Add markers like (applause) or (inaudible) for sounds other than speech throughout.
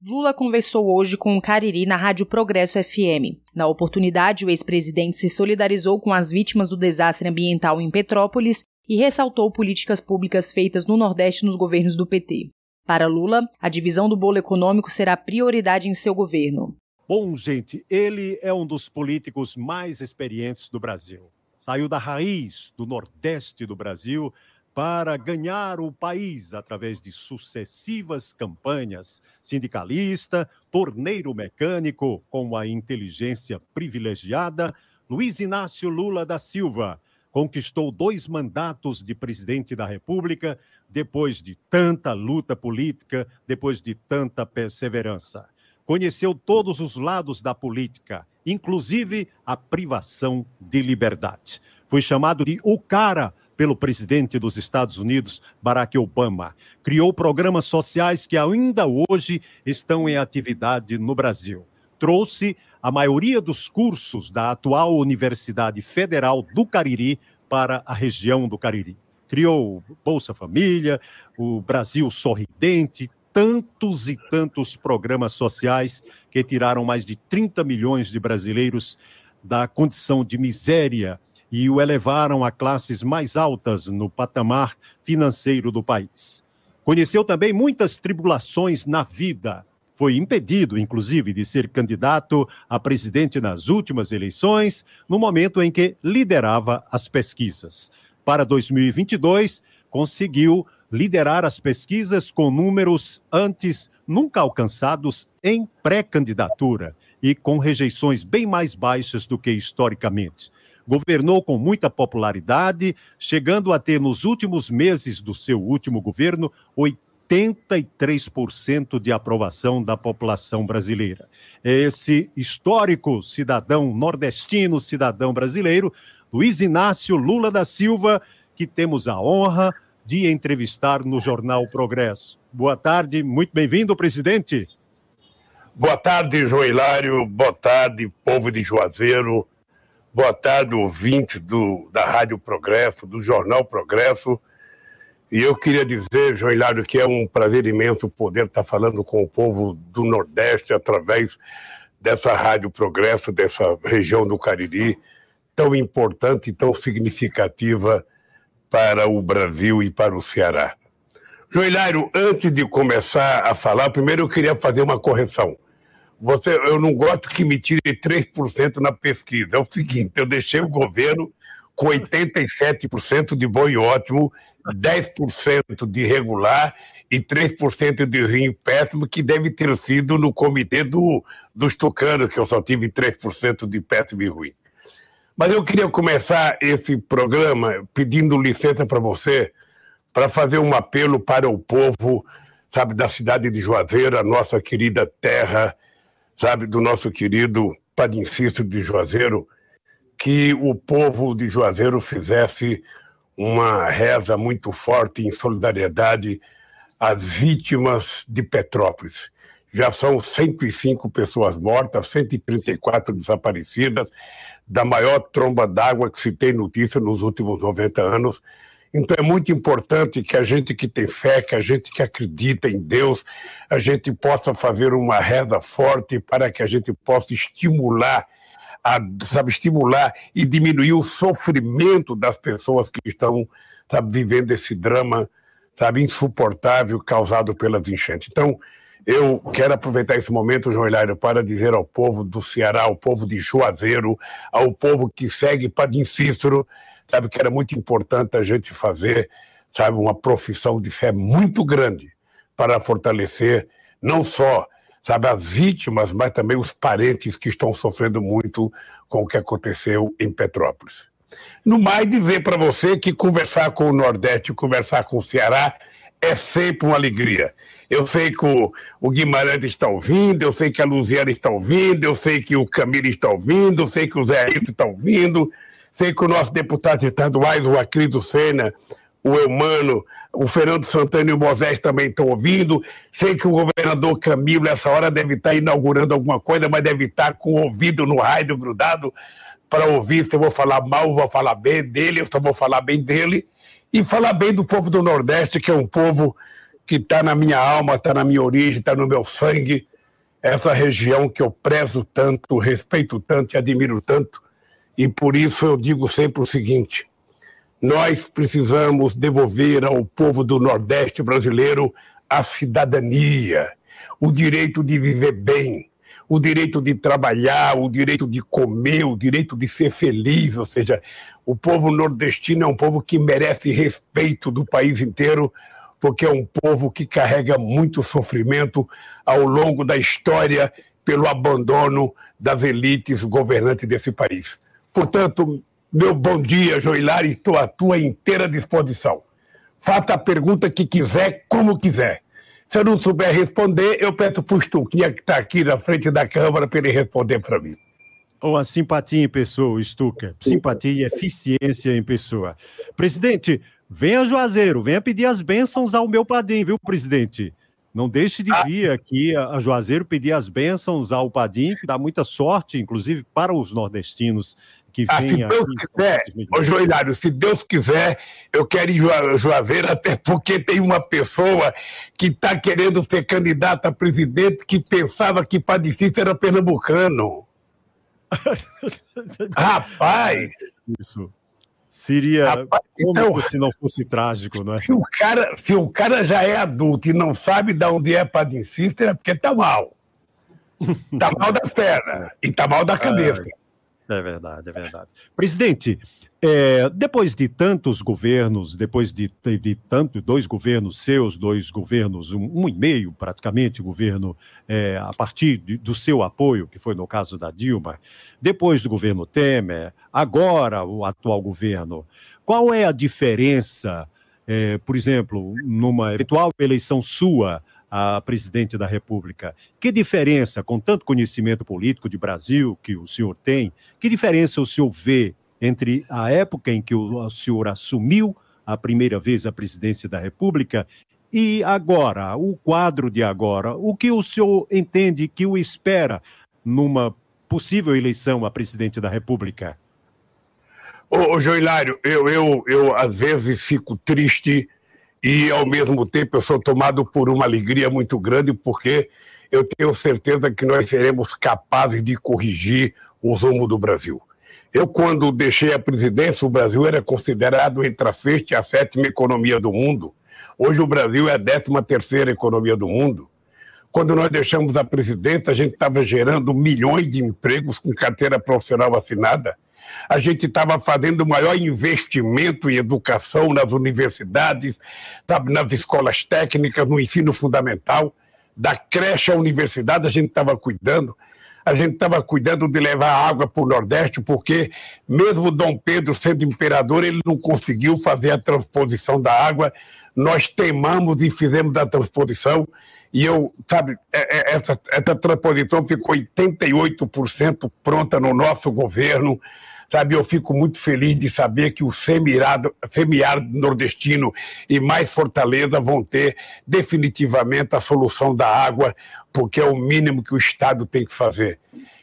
Lula conversou hoje com o Cariri na Rádio Progresso FM. Na oportunidade, o ex-presidente se solidarizou com as vítimas do desastre ambiental em Petrópolis e ressaltou políticas públicas feitas no Nordeste nos governos do PT. Para Lula, a divisão do bolo econômico será prioridade em seu governo. Bom, gente, ele é um dos políticos mais experientes do Brasil. Saiu da raiz do Nordeste do Brasil para ganhar o país através de sucessivas campanhas sindicalista, torneiro mecânico com a inteligência privilegiada, Luiz Inácio Lula da Silva conquistou dois mandatos de presidente da República depois de tanta luta política, depois de tanta perseverança. Conheceu todos os lados da política, inclusive a privação de liberdade. Foi chamado de o cara pelo presidente dos Estados Unidos, Barack Obama. Criou programas sociais que ainda hoje estão em atividade no Brasil. Trouxe a maioria dos cursos da atual Universidade Federal do Cariri para a região do Cariri. Criou Bolsa Família, o Brasil Sorridente, tantos e tantos programas sociais que tiraram mais de 30 milhões de brasileiros da condição de miséria e o elevaram a classes mais altas no patamar financeiro do país. Conheceu também muitas tribulações na vida. Foi impedido, inclusive, de ser candidato a presidente nas últimas eleições, no momento em que liderava as pesquisas. Para 2022, conseguiu liderar as pesquisas com números antes nunca alcançados em pré-candidatura e com rejeições bem mais baixas do que historicamente governou com muita popularidade, chegando a ter nos últimos meses do seu último governo 83% de aprovação da população brasileira. Esse histórico cidadão nordestino, cidadão brasileiro, Luiz Inácio Lula da Silva, que temos a honra de entrevistar no Jornal Progresso. Boa tarde, muito bem-vindo, presidente. Boa tarde, Joelário. Boa tarde, povo de Juazeiro. Boa tarde, ouvinte do, da Rádio Progresso, do Jornal Progresso. E eu queria dizer, João Hilário, que é um prazer imenso poder estar falando com o povo do Nordeste através dessa Rádio Progresso, dessa região do Cariri, tão importante e tão significativa para o Brasil e para o Ceará. João Hilário, antes de começar a falar, primeiro eu queria fazer uma correção. Você, eu não gosto que me tire 3% na pesquisa. É o seguinte, eu deixei o governo com 87% de bom e ótimo, 10% de regular e 3% de ruim péssimo, que deve ter sido no comitê do, dos tucanos, que eu só tive 3% de péssimo e ruim. Mas eu queria começar esse programa pedindo licença para você para fazer um apelo para o povo, sabe, da cidade de Juazeiro, a nossa querida terra sabe, do nosso querido Padre Inciso de Juazeiro, que o povo de Juazeiro fizesse uma reza muito forte em solidariedade às vítimas de Petrópolis. Já são 105 pessoas mortas, 134 desaparecidas, da maior tromba d'água que se tem notícia nos últimos 90 anos. Então é muito importante que a gente que tem fé, que a gente que acredita em Deus, a gente possa fazer uma reza forte para que a gente possa estimular a, sabe, estimular e diminuir o sofrimento das pessoas que estão sabe, vivendo esse drama sabe, insuportável causado pelas enchentes. Então, eu quero aproveitar esse momento, João Hilário, para dizer ao povo do Ceará, ao povo de Juazeiro, ao povo que segue Padre Cícero, sabe, que era muito importante a gente fazer, sabe, uma profissão de fé muito grande para fortalecer não só, sabe, as vítimas, mas também os parentes que estão sofrendo muito com o que aconteceu em Petrópolis. No mais, dizer para você que conversar com o Nordeste, conversar com o Ceará, é sempre uma alegria. Eu sei que o, Guimarães está ouvindo, eu sei que a Luziana está ouvindo, eu sei que o Camilo está ouvindo, eu sei que o Zé Ailton está ouvindo, Sei que o nosso deputado estaduais, o Acriso Sena, o Eumano, o Fernando Santana e o Moisés também estão ouvindo. Sei que o governador Camilo, nessa hora, deve estar inaugurando alguma coisa, mas deve estar com o ouvido no rádio grudado para ouvir se eu vou falar mal, vou falar bem dele, eu só vou falar bem dele. E falar bem do povo do Nordeste, que é um povo que está na minha alma, está na minha origem, está no meu sangue. Essa região que eu prezo tanto, respeito tanto e admiro tanto. E por isso eu digo sempre o seguinte: nós precisamos devolver ao povo do Nordeste brasileiro a cidadania, o direito de viver bem, o direito de trabalhar, o direito de comer, o direito de ser feliz. Ou seja, o povo nordestino é um povo que merece respeito do país inteiro, porque é um povo que carrega muito sofrimento ao longo da história pelo abandono das elites governantes desse país. Portanto, meu bom dia, Joilar, estou à tua inteira disposição. Faça a pergunta que quiser, como quiser. Se eu não souber responder, eu peço para o Stuquinha, que está aqui na frente da Câmara, para ele responder para mim. Uma simpatia em pessoa, Stuka. Simpatia e eficiência em pessoa. Presidente, venha Juazeiro, venha pedir as bênçãos ao meu padrinho, viu, presidente? Não deixe de vir aqui a Juazeiro pedir as bênçãos ao Padim, que dá muita sorte, inclusive para os nordestinos que ah, se Deus quiser, ô Joelhário, se Deus quiser, eu quero ir Juazeiro, até porque tem uma pessoa que está querendo ser candidata a presidente que pensava que Padicista era pernambucano. (laughs) Rapaz! Isso. Seria Rapaz, então, se não fosse trágico, não é? Se o, cara, se o cara já é adulto e não sabe de onde é Padre Sister, é porque tá mal. Tá mal das pernas e tá mal da cabeça. É, é verdade, é verdade. Presidente, é, depois de tantos governos, depois de, de, de tanto, dois governos seus, dois governos, um, um e meio praticamente, governo é, a partir de, do seu apoio, que foi no caso da Dilma, depois do governo Temer, agora o atual governo, qual é a diferença, é, por exemplo, numa eventual eleição sua a presidente da República? Que diferença, com tanto conhecimento político de Brasil que o senhor tem, que diferença o senhor vê entre a época em que o senhor assumiu a primeira vez a presidência da República e agora, o quadro de agora, o que o senhor entende que o espera numa possível eleição a presidente da República? Ô, ô Joilário, eu, eu, eu às vezes fico triste e ao mesmo tempo eu sou tomado por uma alegria muito grande porque eu tenho certeza que nós seremos capazes de corrigir o rumo do Brasil. Eu, quando deixei a presidência, o Brasil era considerado entre a sexta e a sétima economia do mundo. Hoje o Brasil é a décima terceira economia do mundo. Quando nós deixamos a presidência, a gente estava gerando milhões de empregos com carteira profissional assinada. A gente estava fazendo o maior investimento em educação nas universidades, nas escolas técnicas, no ensino fundamental. Da creche à universidade, a gente estava cuidando a gente estava cuidando de levar água para o Nordeste, porque mesmo Dom Pedro sendo imperador, ele não conseguiu fazer a transposição da água. Nós temamos e fizemos a transposição. E eu, sabe, é, é, essa, essa transposição ficou 88% pronta no nosso governo. Sabe, eu fico muito feliz de saber que o semiárido, semiárido nordestino e mais Fortaleza vão ter definitivamente a solução da água, porque é o mínimo que o Estado tem que fazer.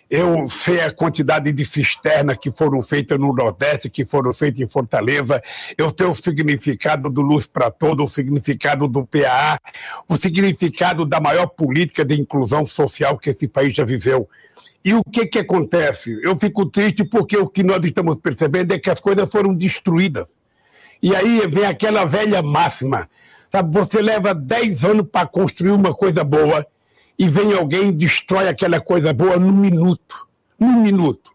Eu sei a quantidade de cisternas que foram feitas no Nordeste, que foram feitas em Fortaleza. Eu sei o significado do Luz para Todo, o significado do PAA, o significado da maior política de inclusão social que esse país já viveu. E o que, que acontece? Eu fico triste porque o que nós estamos percebendo é que as coisas foram destruídas. E aí vem aquela velha máxima. Sabe, você leva 10 anos para construir uma coisa boa e vem alguém e destrói aquela coisa boa num minuto. Num minuto.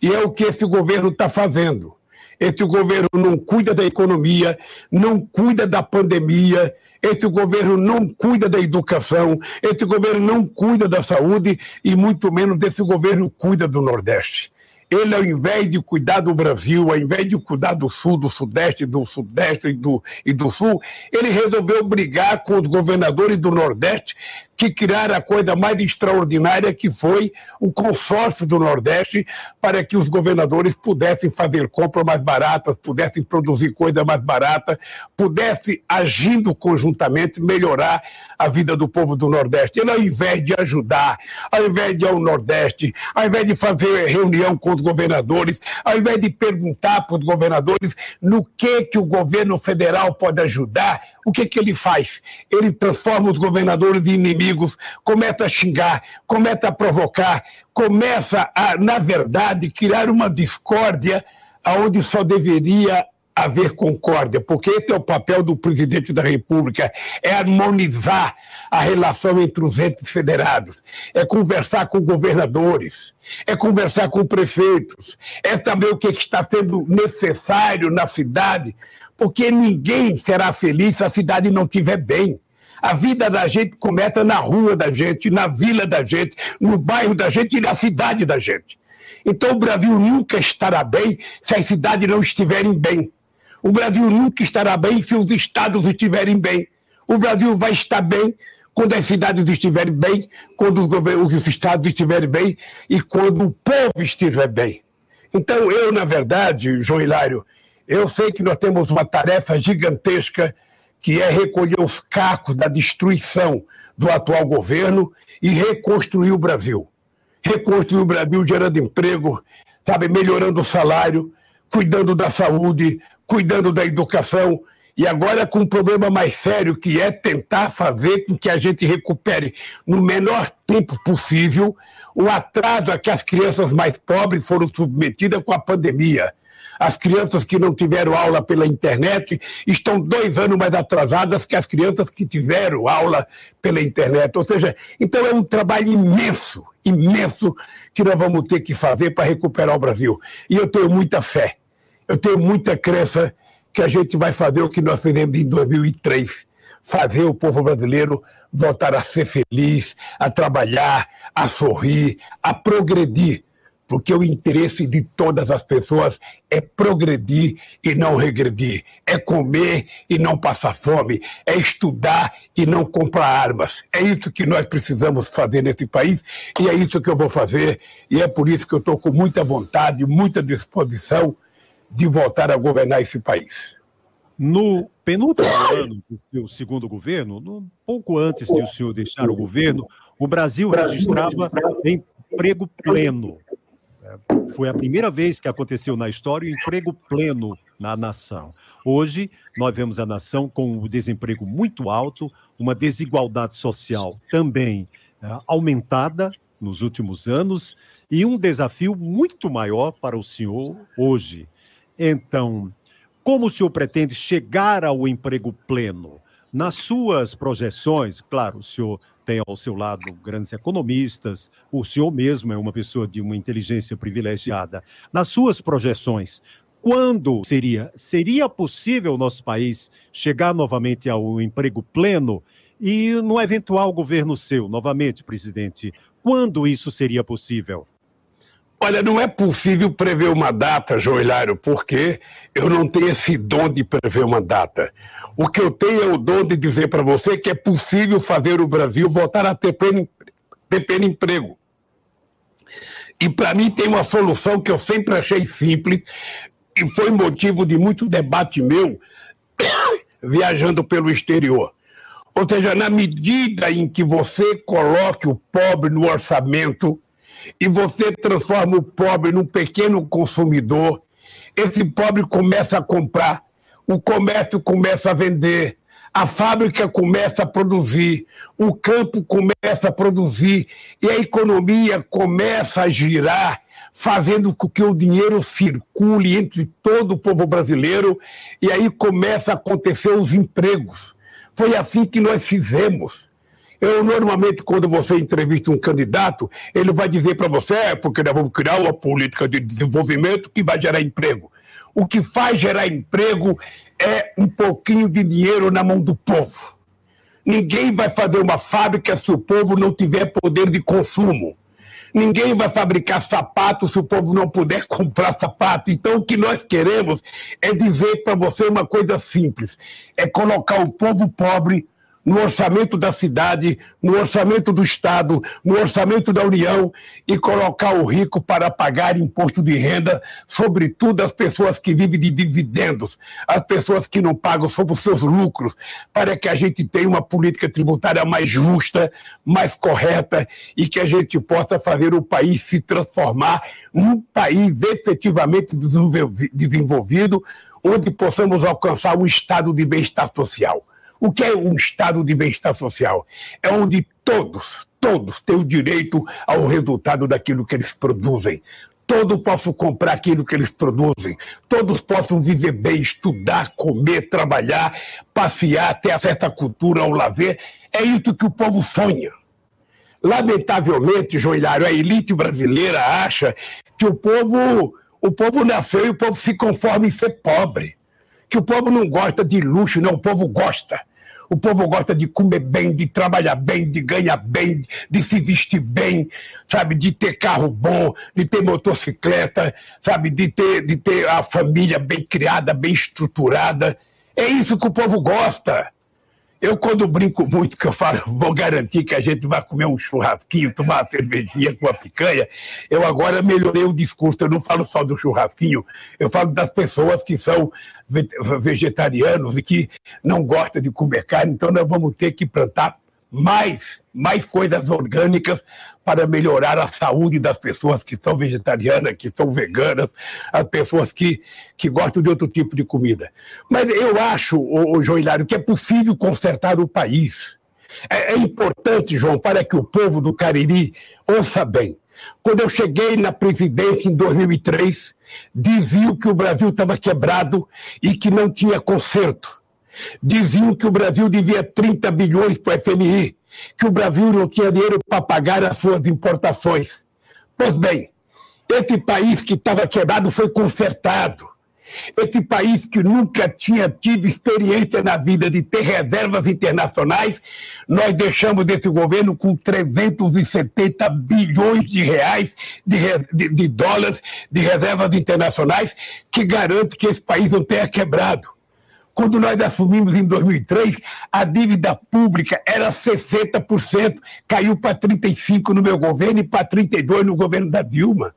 E é o que esse governo está fazendo. Esse governo não cuida da economia, não cuida da pandemia, esse governo não cuida da educação, esse governo não cuida da saúde e muito menos desse governo cuida do Nordeste. Ele, ao invés de cuidar do Brasil, ao invés de cuidar do Sul, do Sudeste, do Sudeste e do, e do Sul, ele resolveu brigar com os governadores do Nordeste, que criaram a coisa mais extraordinária que foi o consórcio do Nordeste para que os governadores pudessem fazer compras mais baratas, pudessem produzir coisa mais barata, pudessem, agindo conjuntamente, melhorar a vida do povo do Nordeste. Ele, ao invés de ajudar, ao invés de ir ao Nordeste, ao invés de fazer reunião com os governadores, ao invés de perguntar para os governadores no que, que o governo federal pode ajudar, o que, que ele faz? Ele transforma os governadores em inimigos, começa a xingar, começa a provocar, começa a, na verdade, criar uma discórdia aonde só deveria haver concórdia, porque esse é o papel do presidente da República, é harmonizar a relação entre os entes federados, é conversar com governadores, é conversar com prefeitos, é saber o que está sendo necessário na cidade, porque ninguém será feliz se a cidade não estiver bem. A vida da gente começa na rua da gente, na vila da gente, no bairro da gente e na cidade da gente. Então o Brasil nunca estará bem se as cidades não estiverem bem. O Brasil nunca estará bem se os estados estiverem bem. O Brasil vai estar bem quando as cidades estiverem bem, quando os, os estados estiverem bem e quando o povo estiver bem. Então, eu, na verdade, João Hilário, eu sei que nós temos uma tarefa gigantesca que é recolher os cacos da destruição do atual governo e reconstruir o Brasil. Reconstruir o Brasil gerando emprego, sabe, melhorando o salário, cuidando da saúde, cuidando da educação, e agora com um problema mais sério, que é tentar fazer com que a gente recupere no menor tempo possível o atraso a que as crianças mais pobres foram submetidas com a pandemia. As crianças que não tiveram aula pela internet estão dois anos mais atrasadas que as crianças que tiveram aula pela internet. Ou seja, então é um trabalho imenso, imenso que nós vamos ter que fazer para recuperar o Brasil. E eu tenho muita fé eu tenho muita crença que a gente vai fazer o que nós fizemos em 2003 fazer o povo brasileiro voltar a ser feliz, a trabalhar, a sorrir, a progredir. Porque o interesse de todas as pessoas é progredir e não regredir, é comer e não passar fome, é estudar e não comprar armas. É isso que nós precisamos fazer nesse país e é isso que eu vou fazer. E é por isso que eu estou com muita vontade, muita disposição de voltar a governar esse país? No penúltimo (coughs) ano do seu segundo governo, no, pouco antes de o senhor deixar o governo, o Brasil registrava emprego pleno. É, foi a primeira vez que aconteceu na história o emprego pleno na nação. Hoje, nós vemos a nação com o desemprego muito alto, uma desigualdade social também é, aumentada nos últimos anos e um desafio muito maior para o senhor hoje, então, como o senhor pretende chegar ao emprego pleno? Nas suas projeções, claro, o senhor tem ao seu lado grandes economistas, o senhor mesmo é uma pessoa de uma inteligência privilegiada. Nas suas projeções, quando seria seria possível o nosso país chegar novamente ao emprego pleno e no eventual governo seu, novamente, presidente, quando isso seria possível? Olha, não é possível prever uma data, Joelário, porque eu não tenho esse dom de prever uma data. O que eu tenho é o dom de dizer para você que é possível fazer o Brasil voltar a ter pleno, ter pleno emprego. E para mim tem uma solução que eu sempre achei simples e foi motivo de muito debate meu (coughs) viajando pelo exterior. Ou seja, na medida em que você coloque o pobre no orçamento, e você transforma o pobre num pequeno consumidor, esse pobre começa a comprar, o comércio começa a vender, a fábrica começa a produzir, o campo começa a produzir. E a economia começa a girar, fazendo com que o dinheiro circule entre todo o povo brasileiro. E aí começa a acontecer os empregos. Foi assim que nós fizemos. Eu, normalmente, quando você entrevista um candidato, ele vai dizer para você, é porque nós vamos criar uma política de desenvolvimento que vai gerar emprego. O que faz gerar emprego é um pouquinho de dinheiro na mão do povo. Ninguém vai fazer uma fábrica se o povo não tiver poder de consumo. Ninguém vai fabricar sapato se o povo não puder (laughs) comprar sapato. Então, o que nós queremos é dizer para você uma coisa simples: é colocar o povo pobre no orçamento da cidade, no orçamento do Estado, no orçamento da União e colocar o rico para pagar imposto de renda, sobretudo as pessoas que vivem de dividendos, as pessoas que não pagam sobre os seus lucros, para que a gente tenha uma política tributária mais justa, mais correta e que a gente possa fazer o país se transformar num país efetivamente desenvolvido, onde possamos alcançar um estado de bem-estar social. O que é um estado de bem-estar social? É onde todos, todos têm o direito ao resultado daquilo que eles produzem. Todos possam comprar aquilo que eles produzem. Todos possam viver bem, estudar, comer, trabalhar, passear, ter acesso à cultura, ao lazer. É isso que o povo sonha. Lamentavelmente, Joelhário, a elite brasileira acha que o povo, o povo nasceu e o povo se conforma em ser pobre. Que o povo não gosta de luxo, não, o povo gosta. O povo gosta de comer bem, de trabalhar bem, de ganhar bem, de se vestir bem, sabe, de ter carro bom, de ter motocicleta, sabe, de ter, de ter a família bem criada, bem estruturada. É isso que o povo gosta. Eu, quando brinco muito, que eu falo, vou garantir que a gente vai comer um churrasquinho, tomar uma cervejinha com a picanha, eu agora melhorei o discurso. Eu não falo só do churrasquinho, eu falo das pessoas que são vegetarianos e que não gostam de comer carne. Então, nós vamos ter que plantar mais, mais coisas orgânicas para melhorar a saúde das pessoas que são vegetarianas, que são veganas, as pessoas que, que gostam de outro tipo de comida. Mas eu acho, o, o João Hilário, que é possível consertar o país. É, é importante, João, para que o povo do Cariri ouça bem. Quando eu cheguei na presidência em 2003, diziam que o Brasil estava quebrado e que não tinha conserto. Diziam que o Brasil devia 30 bilhões para o FMI, que o Brasil não tinha dinheiro para pagar as suas importações. Pois bem, esse país que estava quebrado foi consertado. Esse país que nunca tinha tido experiência na vida de ter reservas internacionais, nós deixamos desse governo com 370 bilhões de reais, de, de, de dólares, de reservas internacionais, que garante que esse país não tenha quebrado. Quando nós assumimos em 2003, a dívida pública era 60%, caiu para 35% no meu governo e para 32% no governo da Dilma.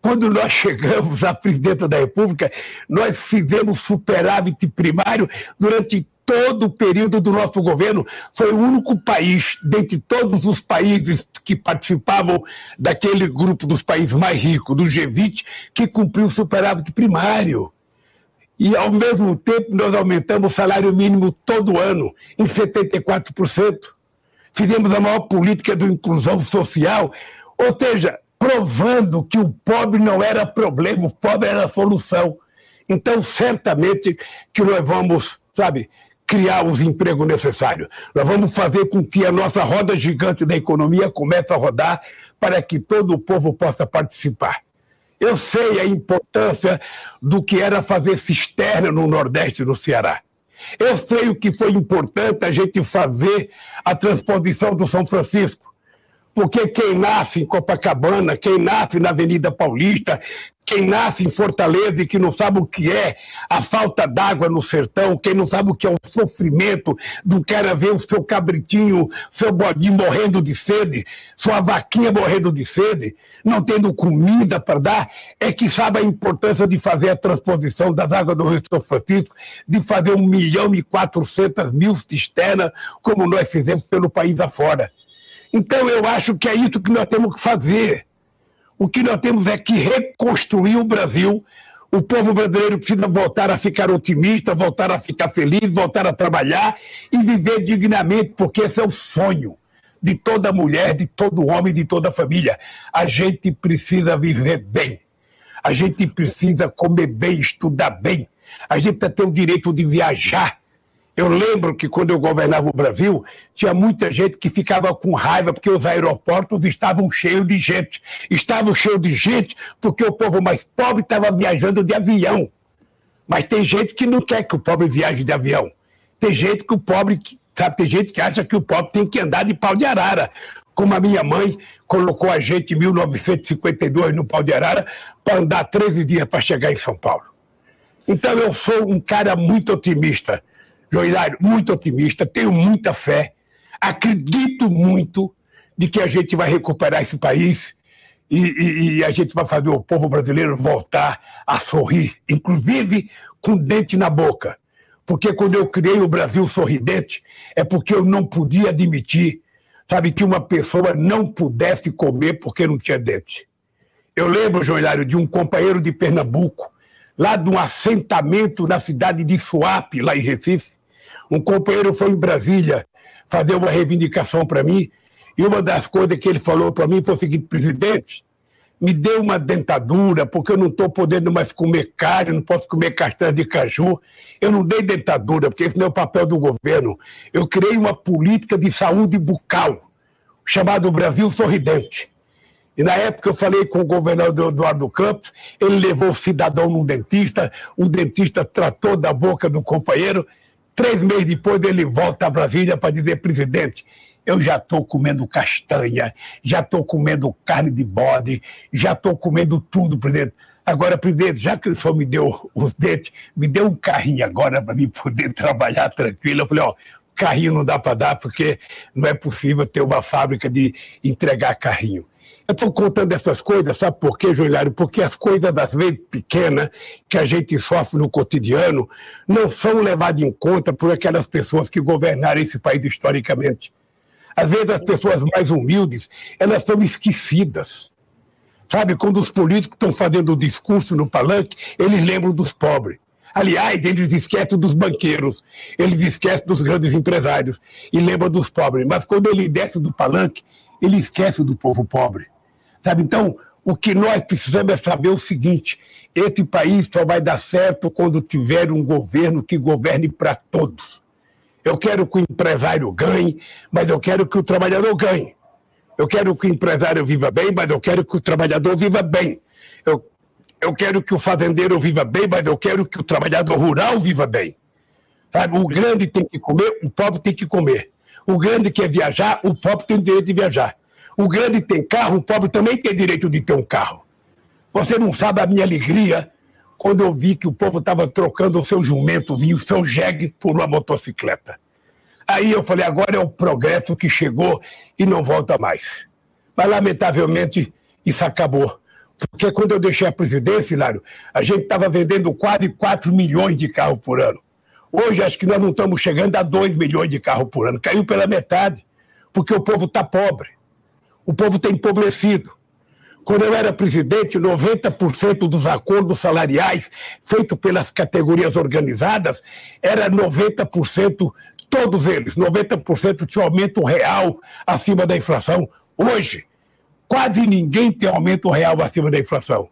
Quando nós chegamos à presidenta da República, nós fizemos superávit primário durante todo o período do nosso governo. Foi o único país, dentre todos os países que participavam daquele grupo dos países mais ricos, do G20, que cumpriu superávit primário. E, ao mesmo tempo, nós aumentamos o salário mínimo todo ano, em 74%. Fizemos a maior política de inclusão social, ou seja, provando que o pobre não era problema, o pobre era solução. Então, certamente que nós vamos, sabe, criar os empregos necessários. Nós vamos fazer com que a nossa roda gigante da economia comece a rodar para que todo o povo possa participar. Eu sei a importância do que era fazer cisterna no Nordeste do Ceará. Eu sei o que foi importante a gente fazer a transposição do São Francisco. Porque quem nasce em Copacabana, quem nasce na Avenida Paulista, quem nasce em Fortaleza e que não sabe o que é a falta d'água no sertão, quem não sabe o que é o sofrimento do cara ver o seu cabritinho, seu bodinho morrendo de sede, sua vaquinha morrendo de sede, não tendo comida para dar, é que sabe a importância de fazer a transposição das águas do Rio São Francisco, de fazer um milhão e quatrocentas mil cisternas, como nós fizemos pelo país afora. Então eu acho que é isso que nós temos que fazer. O que nós temos é que reconstruir o Brasil. O povo brasileiro precisa voltar a ficar otimista, voltar a ficar feliz, voltar a trabalhar e viver dignamente, porque esse é o sonho de toda mulher, de todo homem, de toda família. A gente precisa viver bem. A gente precisa comer bem, estudar bem. A gente precisa ter o direito de viajar. Eu lembro que quando eu governava o Brasil, tinha muita gente que ficava com raiva porque os aeroportos estavam cheios de gente. Estavam cheios de gente porque o povo mais pobre estava viajando de avião. Mas tem gente que não quer que o pobre viaje de avião. Tem gente que o pobre, sabe, tem gente que acha que o pobre tem que andar de pau de arara. Como a minha mãe colocou a gente em 1952 no pau de arara para andar 13 dias para chegar em São Paulo. Então eu sou um cara muito otimista Joilário, muito otimista, tenho muita fé, acredito muito de que a gente vai recuperar esse país e, e, e, a gente vai fazer o povo brasileiro voltar a sorrir, inclusive com dente na boca. Porque quando eu criei o Brasil sorridente, é porque eu não podia admitir, sabe, que uma pessoa não pudesse comer porque não tinha dente. Eu lembro, Joilário, de um companheiro de Pernambuco, lá de um assentamento na cidade de Suape, lá em Recife. Um companheiro foi em Brasília fazer uma reivindicação para mim e uma das coisas que ele falou para mim foi o seguinte: presidente, me dê uma dentadura, porque eu não estou podendo mais comer carne, não posso comer castanha de caju. Eu não dei dentadura, porque esse não é o papel do governo. Eu criei uma política de saúde bucal, chamado Brasil Sorridente. E na época eu falei com o governador Eduardo Campos, ele levou o cidadão no dentista, o dentista tratou da boca do companheiro. Três meses depois ele volta a Brasília para dizer, presidente, eu já estou comendo castanha, já estou comendo carne de bode, já estou comendo tudo, presidente. Agora, presidente, já que o senhor me deu os dentes, me deu um carrinho agora para mim poder (laughs) trabalhar tranquilo. Eu falei, ó, carrinho não dá para dar porque não é possível ter uma fábrica de entregar carrinho. Eu estou contando essas coisas, sabe por quê, Joelhário? Porque as coisas, às vezes, pequenas, que a gente sofre no cotidiano, não são levadas em conta por aquelas pessoas que governaram esse país historicamente. Às vezes as pessoas mais humildes, elas são esquecidas. Sabe, quando os políticos estão fazendo o discurso no palanque, eles lembram dos pobres. Aliás, eles esquecem dos banqueiros, eles esquecem dos grandes empresários e lembram dos pobres. Mas quando ele desce do palanque, ele esquece do povo pobre. Sabe, então, o que nós precisamos é saber o seguinte: esse país só vai dar certo quando tiver um governo que governe para todos. Eu quero que o empresário ganhe, mas eu quero que o trabalhador ganhe. Eu quero que o empresário viva bem, mas eu quero que o trabalhador viva bem. Eu, eu quero que o fazendeiro viva bem, mas eu quero que o trabalhador rural viva bem. Sabe? O grande tem que comer, o pobre tem que comer. O grande quer viajar, o pobre tem o direito de viajar. O grande tem carro, o pobre também tem direito de ter um carro. Você não sabe a minha alegria quando eu vi que o povo estava trocando o seu jumentozinho, o seu jegue, por uma motocicleta. Aí eu falei, agora é o progresso que chegou e não volta mais. Mas, lamentavelmente, isso acabou. Porque quando eu deixei a presidência, Hilário, a gente estava vendendo quase 4 milhões de carros por ano. Hoje, acho que nós não estamos chegando a 2 milhões de carros por ano. Caiu pela metade, porque o povo está pobre. O povo está empobrecido. Quando eu era presidente, 90% dos acordos salariais feitos pelas categorias organizadas era 90%, todos eles, 90% tinham aumento real acima da inflação. Hoje, quase ninguém tem aumento real acima da inflação.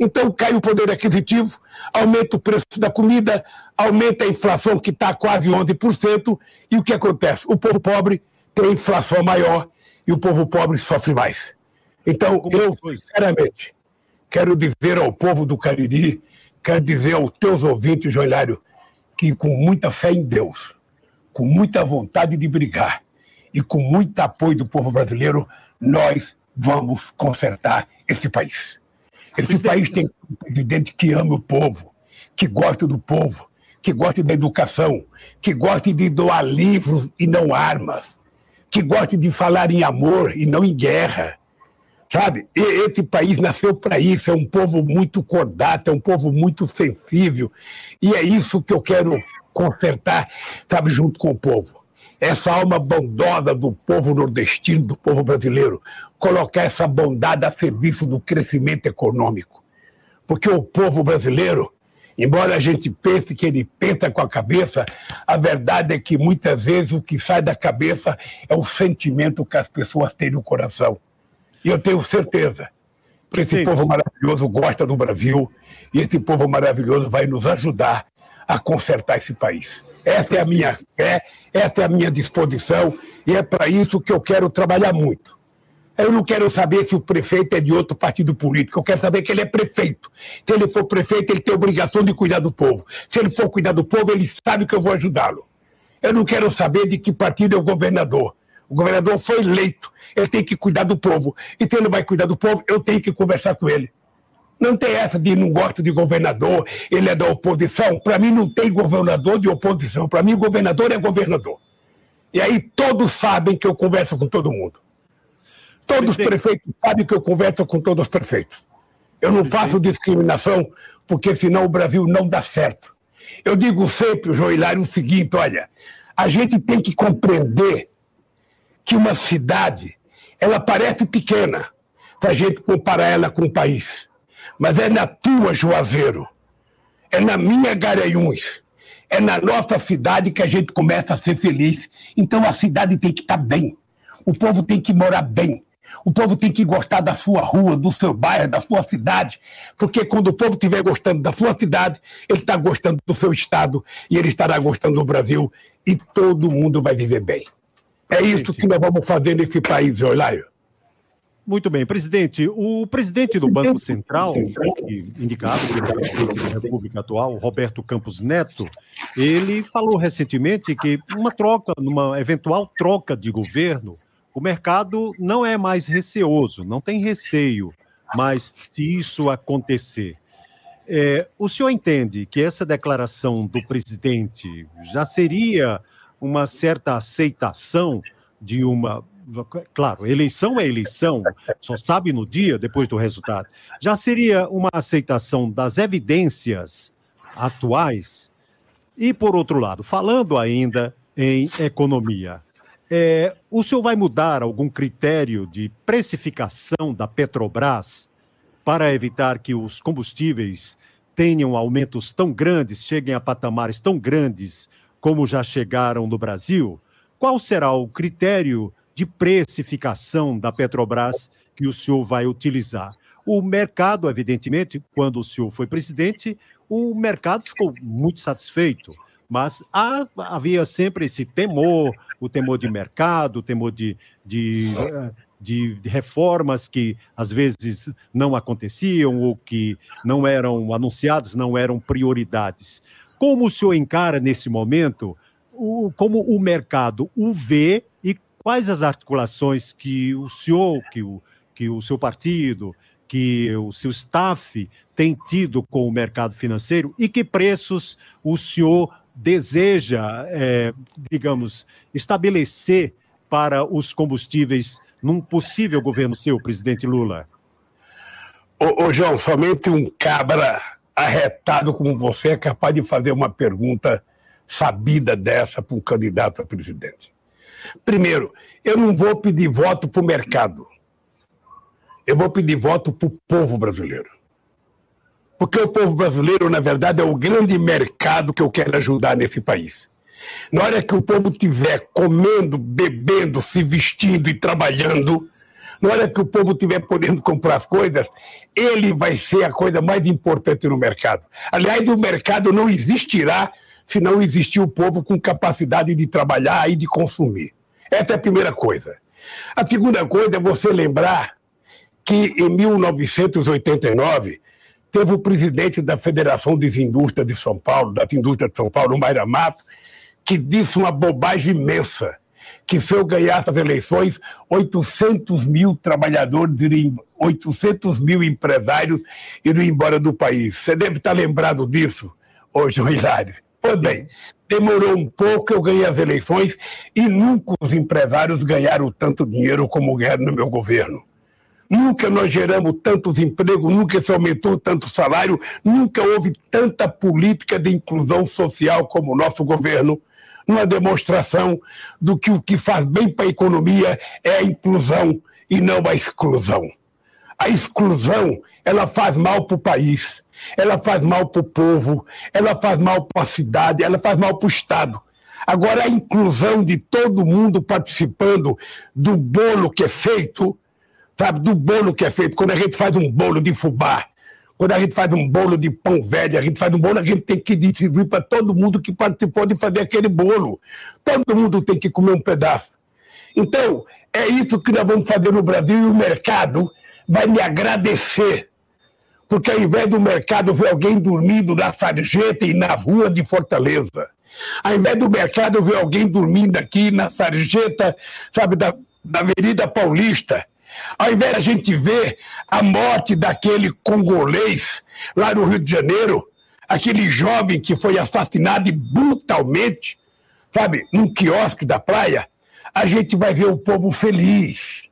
Então cai o poder aquisitivo, aumenta o preço da comida, aumenta a inflação que está quase 11%, e o que acontece? O povo pobre tem inflação maior e o povo pobre sofre mais. Então, eu, sinceramente, quero dizer ao povo do Cariri, quero dizer aos teus ouvintes, Joelhário, que com muita fé em Deus, com muita vontade de brigar e com muito apoio do povo brasileiro, nós vamos consertar esse país. Esse país tem um presidente que ama o povo, que gosta do povo, que gosta da educação, que gosta de doar livros e não armas, que gosta de falar em amor e não em guerra, Sabe? E esse país nasceu para isso, é um povo muito cordato, é um povo muito sensível. E é isso que eu quero consertar, sabe, junto com o povo. Essa alma bondosa do povo nordestino, do povo brasileiro, colocar essa bondade a serviço do crescimento econômico. Porque o povo brasileiro, embora a gente pense que ele pensa com a cabeça, a verdade é que muitas vezes o que sai da cabeça é o sentimento que as pessoas têm no coração. E eu tenho certeza que esse Sim. povo maravilhoso gosta do Brasil e esse povo maravilhoso vai nos ajudar a consertar esse país. Essa é a minha fé, essa é a minha disposição e é para isso que eu quero trabalhar muito. Eu não quero saber se o prefeito é de outro partido político, eu quero saber que ele é prefeito. Se ele for prefeito, ele tem obrigação de cuidar do povo. Se ele for cuidar do povo, ele sabe que eu vou ajudá-lo. Eu não quero saber de que partido é o governador. O governador foi eleito, ele tem que cuidar do povo. E se ele vai cuidar do povo, eu tenho que conversar com ele. Não tem essa de não gosto de governador, ele é da oposição. Para mim não tem governador de oposição. Para mim, governador é governador. E aí todos sabem que eu converso com todo mundo. Todos os prefeitos sabem que eu converso com todos os prefeitos. Eu não faço discriminação, porque senão o Brasil não dá certo. Eu digo sempre, João Hilário, o seguinte: olha, a gente tem que compreender que uma cidade, ela parece pequena, se a gente comparar ela com o país. Mas é na tua, Juazeiro, é na minha Garanhuns, é na nossa cidade que a gente começa a ser feliz. Então a cidade tem que estar bem. O povo tem que morar bem. O povo tem que gostar da sua rua, do seu bairro, da sua cidade, porque quando o povo estiver gostando da sua cidade, ele está gostando do seu estado e ele estará gostando do Brasil e todo mundo vai viver bem. É isso que nós vamos fazer nesse país, Eulário. Muito bem, presidente. O presidente do Banco Central, indicado pelo presidente da República atual, Roberto Campos Neto, ele falou recentemente que uma troca, numa eventual troca de governo, o mercado não é mais receoso, não tem receio, mas se isso acontecer, é, o senhor entende que essa declaração do presidente já seria uma certa aceitação de uma. Claro, eleição é eleição, só sabe no dia, depois do resultado. Já seria uma aceitação das evidências atuais? E, por outro lado, falando ainda em economia, é, o senhor vai mudar algum critério de precificação da Petrobras para evitar que os combustíveis tenham aumentos tão grandes, cheguem a patamares tão grandes como já chegaram no Brasil? Qual será o critério de precificação da Petrobras que o senhor vai utilizar? O mercado, evidentemente, quando o senhor foi presidente, o mercado ficou muito satisfeito mas há, havia sempre esse temor, o temor de mercado, o temor de, de, de, reformas que às vezes não aconteciam ou que não eram anunciadas, não eram prioridades. Como o senhor encara nesse momento, o, como o mercado o vê e quais as articulações que o senhor, que o, que o seu partido, que o seu staff tem tido com o mercado financeiro e que preços o senhor deseja, é, digamos, estabelecer para os combustíveis num possível governo seu, presidente Lula? Ô, ô, João, somente um cabra arretado como você é capaz de fazer uma pergunta sabida dessa para um candidato a presidente. Primeiro, eu não vou pedir voto para o mercado. Eu vou pedir voto para o povo brasileiro. Porque o povo brasileiro, na verdade, é o grande mercado que eu quero ajudar nesse país. Na hora que o povo estiver comendo, bebendo, se vestindo e trabalhando, na hora que o povo estiver podendo comprar as coisas, ele vai ser a coisa mais importante no mercado. Aliás, o mercado não existirá se não existir o povo com capacidade de trabalhar e de consumir. Essa é a primeira coisa. A segunda coisa é você lembrar que em 1989 teve o presidente da Federação das Indústrias de São Paulo, das Indústrias de São Paulo, Mayra Mato, que disse uma bobagem imensa, que se eu ganhasse as eleições, 800 mil trabalhadores, iriam, 800 mil empresários iriam embora do país. Você deve estar lembrado disso, João Hilário. Pois bem, demorou um pouco, eu ganhei as eleições e nunca os empresários ganharam tanto dinheiro como ganharam no meu governo. Nunca nós geramos tantos empregos, nunca se aumentou tanto salário, nunca houve tanta política de inclusão social como o nosso governo. Uma demonstração do que o que faz bem para a economia é a inclusão e não a exclusão. A exclusão, ela faz mal para o país, ela faz mal para o povo, ela faz mal para a cidade, ela faz mal para o Estado. Agora, a inclusão de todo mundo participando do bolo que é feito, sabe, do bolo que é feito. Quando a gente faz um bolo de fubá, quando a gente faz um bolo de pão velho, a gente faz um bolo, a gente tem que distribuir para todo mundo que participou de fazer aquele bolo. Todo mundo tem que comer um pedaço. Então, é isso que nós vamos fazer no Brasil e o mercado vai me agradecer. Porque ao invés do mercado ver alguém dormindo na sarjeta e na rua de Fortaleza, ao invés do mercado ver alguém dormindo aqui na sarjeta, sabe, da, da Avenida Paulista, Ao invés de a gente ver a morte daquele congolês lá no Rio de Janeiro, aquele jovem que foi assassinado brutalmente, sabe, num quiosque da praia, a gente vai ver o povo feliz.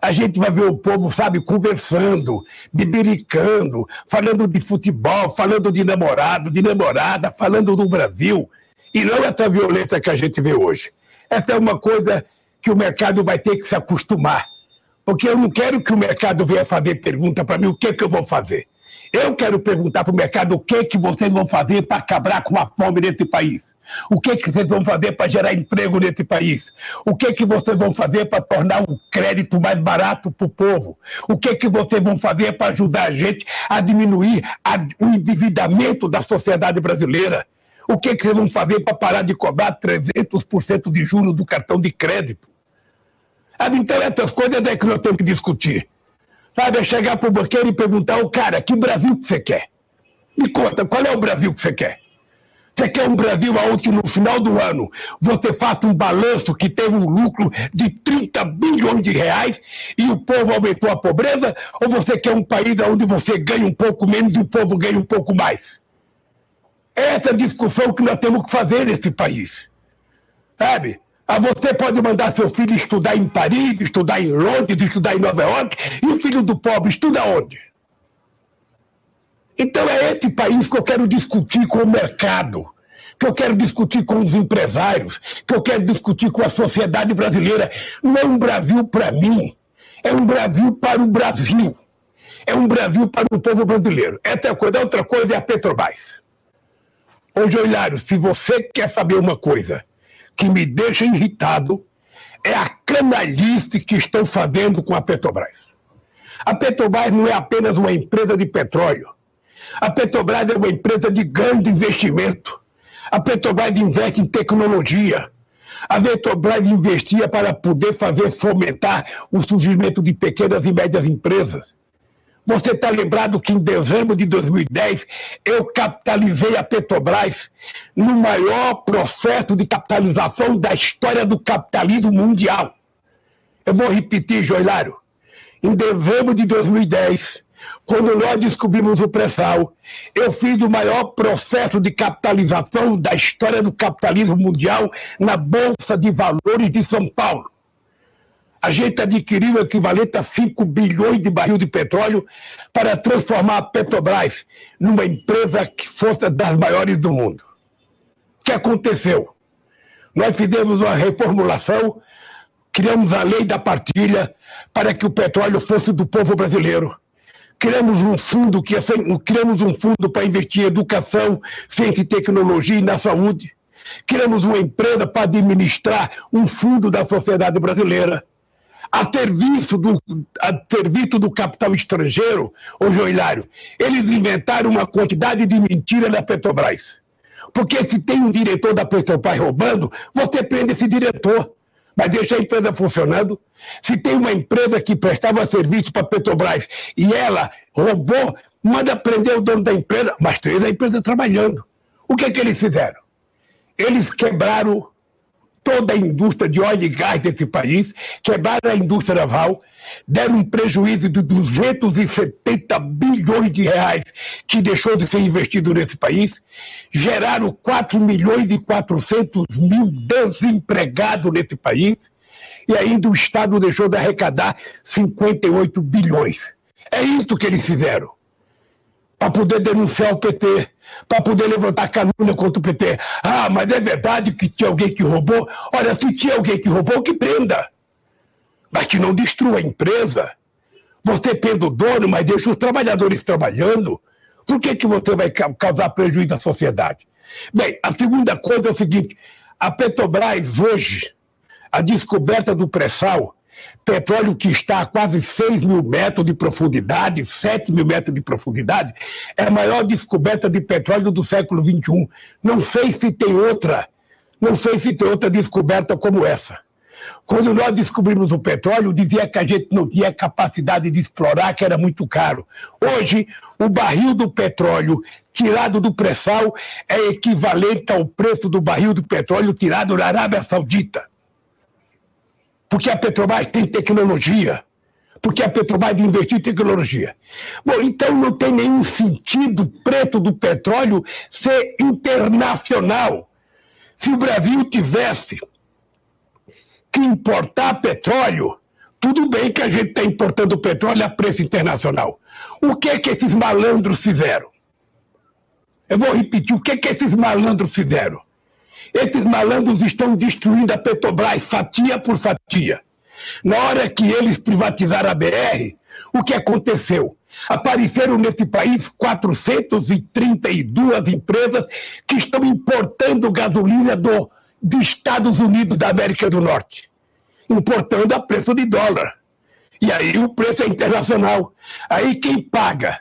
A gente vai ver o povo, sabe, conversando, bebericando, falando de futebol, falando de namorado, de namorada, falando do Brasil. E não essa violência que a gente vê hoje. Essa é uma coisa que o mercado vai ter que se acostumar. Porque eu não quero que o mercado venha fazer pergunta para mim o que, que eu vou fazer. Eu quero perguntar para o mercado o que, que vocês vão fazer para acabar com a fome nesse país. O que, que vocês vão fazer para gerar emprego nesse país? O que, que vocês vão fazer para tornar o crédito mais barato para o povo? O que, que vocês vão fazer para ajudar a gente a diminuir a, o endividamento da sociedade brasileira? O que, que vocês vão fazer para parar de cobrar 300% de juros do cartão de crédito? Então, essas coisas é que nós temos que discutir. Sabe, é chegar para o banqueiro e perguntar ao cara, que Brasil que você quer? Me conta, qual é o Brasil que você quer? Você quer um Brasil onde no final do ano você faça um balanço que teve um lucro de 30 bilhões de reais e o povo aumentou a pobreza? Ou você quer um país onde você ganha um pouco menos e o povo ganha um pouco mais? Essa é a discussão que nós temos que fazer nesse país. Sabe? Ah, você pode mandar seu filho estudar em Paris, estudar em Londres, estudar em Nova York, e o filho do pobre estuda onde? Então é esse país que eu quero discutir com o mercado, que eu quero discutir com os empresários, que eu quero discutir com a sociedade brasileira. Não é um Brasil para mim, é um Brasil para o Brasil. É um Brasil para o povo brasileiro. Essa é a coisa. Outra coisa é a Petrobras. Ô, Joilário, se você quer saber uma coisa, que me deixa irritado é a canalice que estão fazendo com a Petrobras. A Petrobras não é apenas uma empresa de petróleo. A Petrobras é uma empresa de grande investimento. A Petrobras investe em tecnologia. A Petrobras investia para poder fazer fomentar o surgimento de pequenas e médias empresas. Você está lembrado que em dezembro de 2010 eu capitalizei a Petrobras no maior processo de capitalização da história do capitalismo mundial. Eu vou repetir, Joilário. Em dezembro de 2010, quando nós descobrimos o pré-sal, eu fiz o maior processo de capitalização da história do capitalismo mundial na Bolsa de Valores de São Paulo a gente adquiriu o equivalente a 5 bilhões de barril de petróleo para transformar a Petrobras numa empresa que fosse das maiores do mundo. O que aconteceu? Nós fizemos uma reformulação, criamos a lei da partilha para que o petróleo fosse do povo brasileiro. Criamos um fundo que criamos um fundo para investir em educação, ciência e tecnologia e na saúde. Criamos uma empresa para administrar um fundo da sociedade brasileira a serviço do, a serviço do capital estrangeiro, ô Joilário, eles inventaram uma quantidade de mentiras da Petrobras. Porque se tem um diretor da Petrobras roubando, você prende esse diretor. Mas deixa a empresa funcionando. Se tem uma empresa que prestava serviço para a Petrobras e ela roubou, manda prender o dono da empresa, mas tem a empresa trabalhando. O que, é que eles fizeram? Eles quebraram toda a indústria de óleo e gás desse país, quebraram a indústria naval, deram um prejuízo de 270 bilhões de reais que deixou de ser investido nesse país, geraram 4 milhões e 400 mil desempregados nesse país, e ainda o Estado deixou de arrecadar 58 bilhões. É isso que eles fizeram. Para poder denunciar o PT para poder levantar calúnia contra o PT. Ah, mas é verdade que tinha alguém que roubou? Olha, se tinha alguém que roubou, que prenda. Mas que não destrua a empresa. Você prende o dono, mas deixa os trabalhadores trabalhando. Por que, que você vai causar prejuízo à sociedade? Bem, a segunda coisa é o seguinte: a Petrobras hoje, a descoberta do pré-sal, Petróleo que está a quase 6 mil metros de profundidade, 7 mil metros de profundidade, é a maior descoberta de petróleo do século XXI. Não sei se tem outra, não sei se tem outra descoberta como essa. Quando nós descobrimos o petróleo, dizia que a gente não tinha capacidade de explorar, que era muito caro. Hoje, o barril do petróleo tirado do pré-sal é equivalente ao preço do barril do petróleo tirado na Arábia Saudita. Porque a Petrobras tem tecnologia. porque a Petrobras investiu em tecnologia. Bom, então não tem nenhum sentido o preço do petróleo ser internacional. Se o Brasil tivesse que importar petróleo, tudo bem que a gente está importando petróleo a preço internacional. O que é que esses malandros fizeram? Eu vou repetir, o que é que esses malandros fizeram? Esses malandros estão destruindo a Petrobras fatia por fatia. Na hora que eles privatizaram a BR, o que aconteceu? Apareceram nesse país 432 empresas que estão importando gasolina do, dos Estados Unidos da América do Norte, importando a preço de dólar. E aí o preço é internacional. Aí quem paga?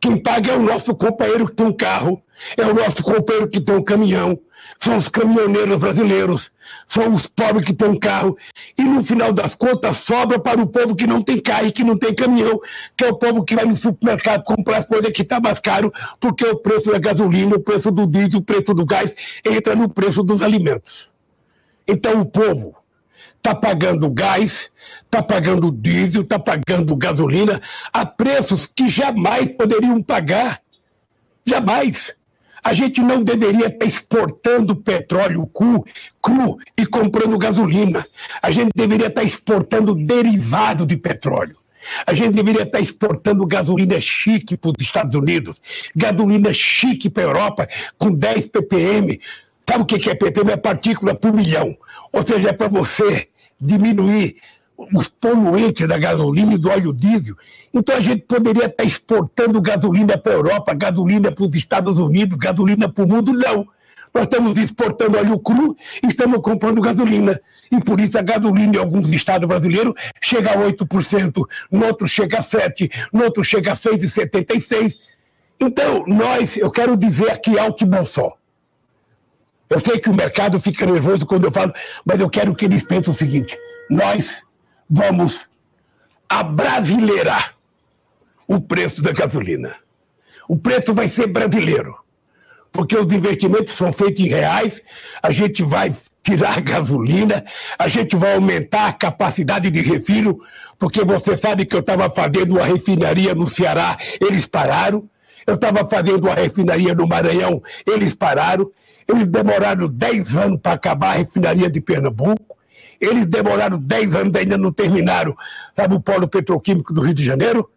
Quem paga é o nosso companheiro que tem um carro, é o nosso companheiro que tem um caminhão, são os caminhoneiros brasileiros, são os pobres que têm um carro. E no final das contas, sobra para o povo que não tem carro e que não tem caminhão, que é o povo que vai no supermercado comprar as coisas que está mais caro, porque o preço da gasolina, o preço do diesel, o preço do gás entra no preço dos alimentos. Então o povo está pagando gás, está pagando diesel, está pagando gasolina a preços que jamais poderiam pagar. Jamais. A gente não deveria estar exportando petróleo cru, cru e comprando gasolina. A gente deveria estar exportando derivado de petróleo. A gente deveria estar exportando gasolina chique para os Estados Unidos, gasolina chique para a Europa, com 10 ppm. Sabe o que é ppm? É partícula por milhão. Ou seja, é para você diminuir os poluentes da gasolina e do óleo diesel. Então a gente poderia estar exportando gasolina para a Europa, gasolina para os Estados Unidos, gasolina para o mundo. Não. Nós estamos exportando óleo cru e estamos comprando gasolina. E por isso a gasolina em alguns estados brasileiros chega a 8%, no outro chega a 7%, no outro chega a 6,76%. Então, nós, eu quero dizer aqui alto e bom só. Eu sei que o mercado fica nervoso quando eu falo, mas eu quero que eles pensem o seguinte: nós vamos abrasileirar o preço da gasolina. O preço vai ser brasileiro, porque os investimentos são feitos em reais, a gente vai tirar a gasolina, a gente vai aumentar a capacidade de refino, porque você sabe que eu estava fazendo uma refinaria no Ceará, eles pararam. Eu estava fazendo uma refinaria no Maranhão, eles pararam. Eles demoraram 10 anos para acabar a refinaria de Pernambuco. Eles demoraram 10 anos ainda não terminaram, sabe, o polo petroquímico do Rio de Janeiro.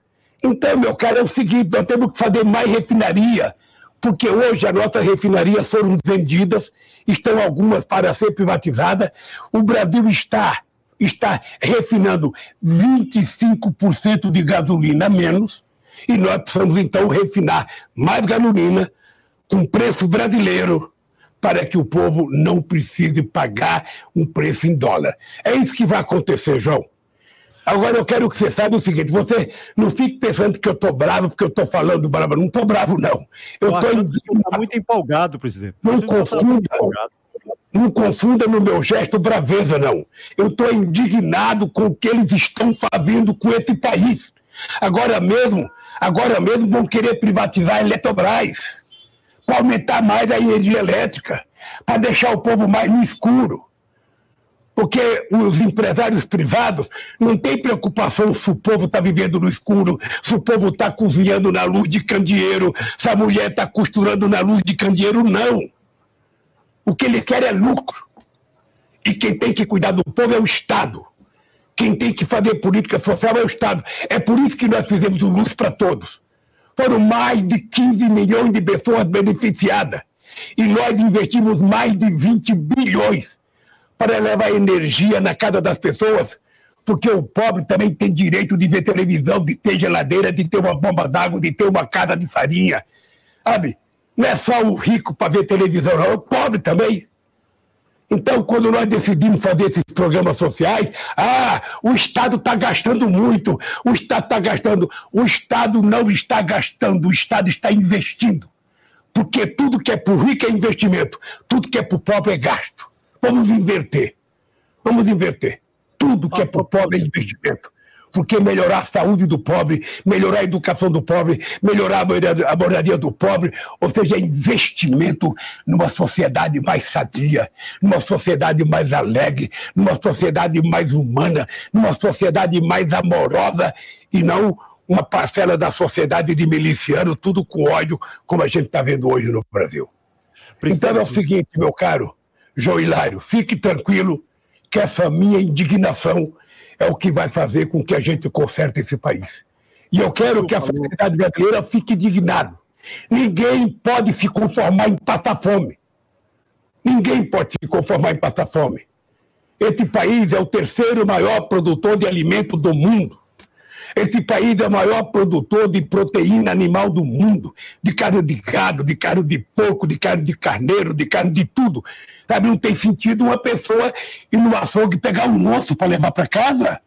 Então, meu cara, é o seguinte: nós temos que fazer mais refinaria, porque hoje as nossas refinarias foram vendidas, estão algumas para ser privatizadas. O Brasil está, está refinando 25% de gasolina a menos, e nós precisamos então refinar mais gasolina com preço brasileiro para que o povo não precise pagar um preço em dólar. É isso que vai acontecer, João. Agora eu quero que você saiba o seguinte: você não fique pensando que eu estou bravo porque eu estou falando bravo. Não estou bravo, não. Eu estou indignado. muito empolgado, presidente. Não tá confunda. Não confunda no meu gesto braveza, não. Eu estou indignado com o que eles estão fazendo com esse país. Agora mesmo, agora mesmo vão querer privatizar a Eletrobras para aumentar mais a energia elétrica, para deixar o povo mais no escuro. Porque os empresários privados não têm preocupação se o povo está vivendo no escuro, se o povo está cozinhando na luz de candeeiro, se a mulher está costurando na luz de candeeiro, não. O que ele quer é lucro. E quem tem que cuidar do povo é o Estado. Quem tem que fazer política social é o Estado. É por isso que nós fizemos o Luz para Todos foram mais de 15 milhões de pessoas beneficiadas. E nós investimos mais de 20 bilhões para levar energia na casa das pessoas, porque o pobre também tem direito de ver televisão, de ter geladeira, de ter uma bomba d'água, de ter uma casa de farinha. Sabe? Não é só o rico para ver televisão, não, é o pobre também. Então, quando nós decidimos fazer esses programas sociais, ah, o Estado está gastando muito, o Estado está gastando. O Estado não está gastando, o Estado está investindo. Porque tudo que é o rico é investimento, tudo que é o pobre é gasto. Vamos inverter. Vamos inverter. Tudo que é o pobre é investimento. Porque melhorar a saúde do pobre, melhorar a educação do pobre, melhorar a moradia do pobre, ou seja, investimento numa sociedade mais sadia, numa sociedade mais alegre, numa sociedade mais humana, numa sociedade mais amorosa e não uma parcela da sociedade de miliciano, tudo com ódio, como a gente está vendo hoje no Brasil. Então é o seguinte, meu caro João Hilário, fique tranquilo que essa minha indignação é o que vai fazer com que a gente conserte esse país. E eu quero que a sociedade brasileira fique indignada. Ninguém pode se conformar em passar fome. Ninguém pode se conformar em passar fome. Esse país é o terceiro maior produtor de alimento do mundo. Esse país é o maior produtor de proteína animal do mundo, de carne de gado, de carne de porco, de carne de carneiro, de carne de tudo. Sabe, não tem sentido uma pessoa ir no açougue pegar um osso para levar para casa.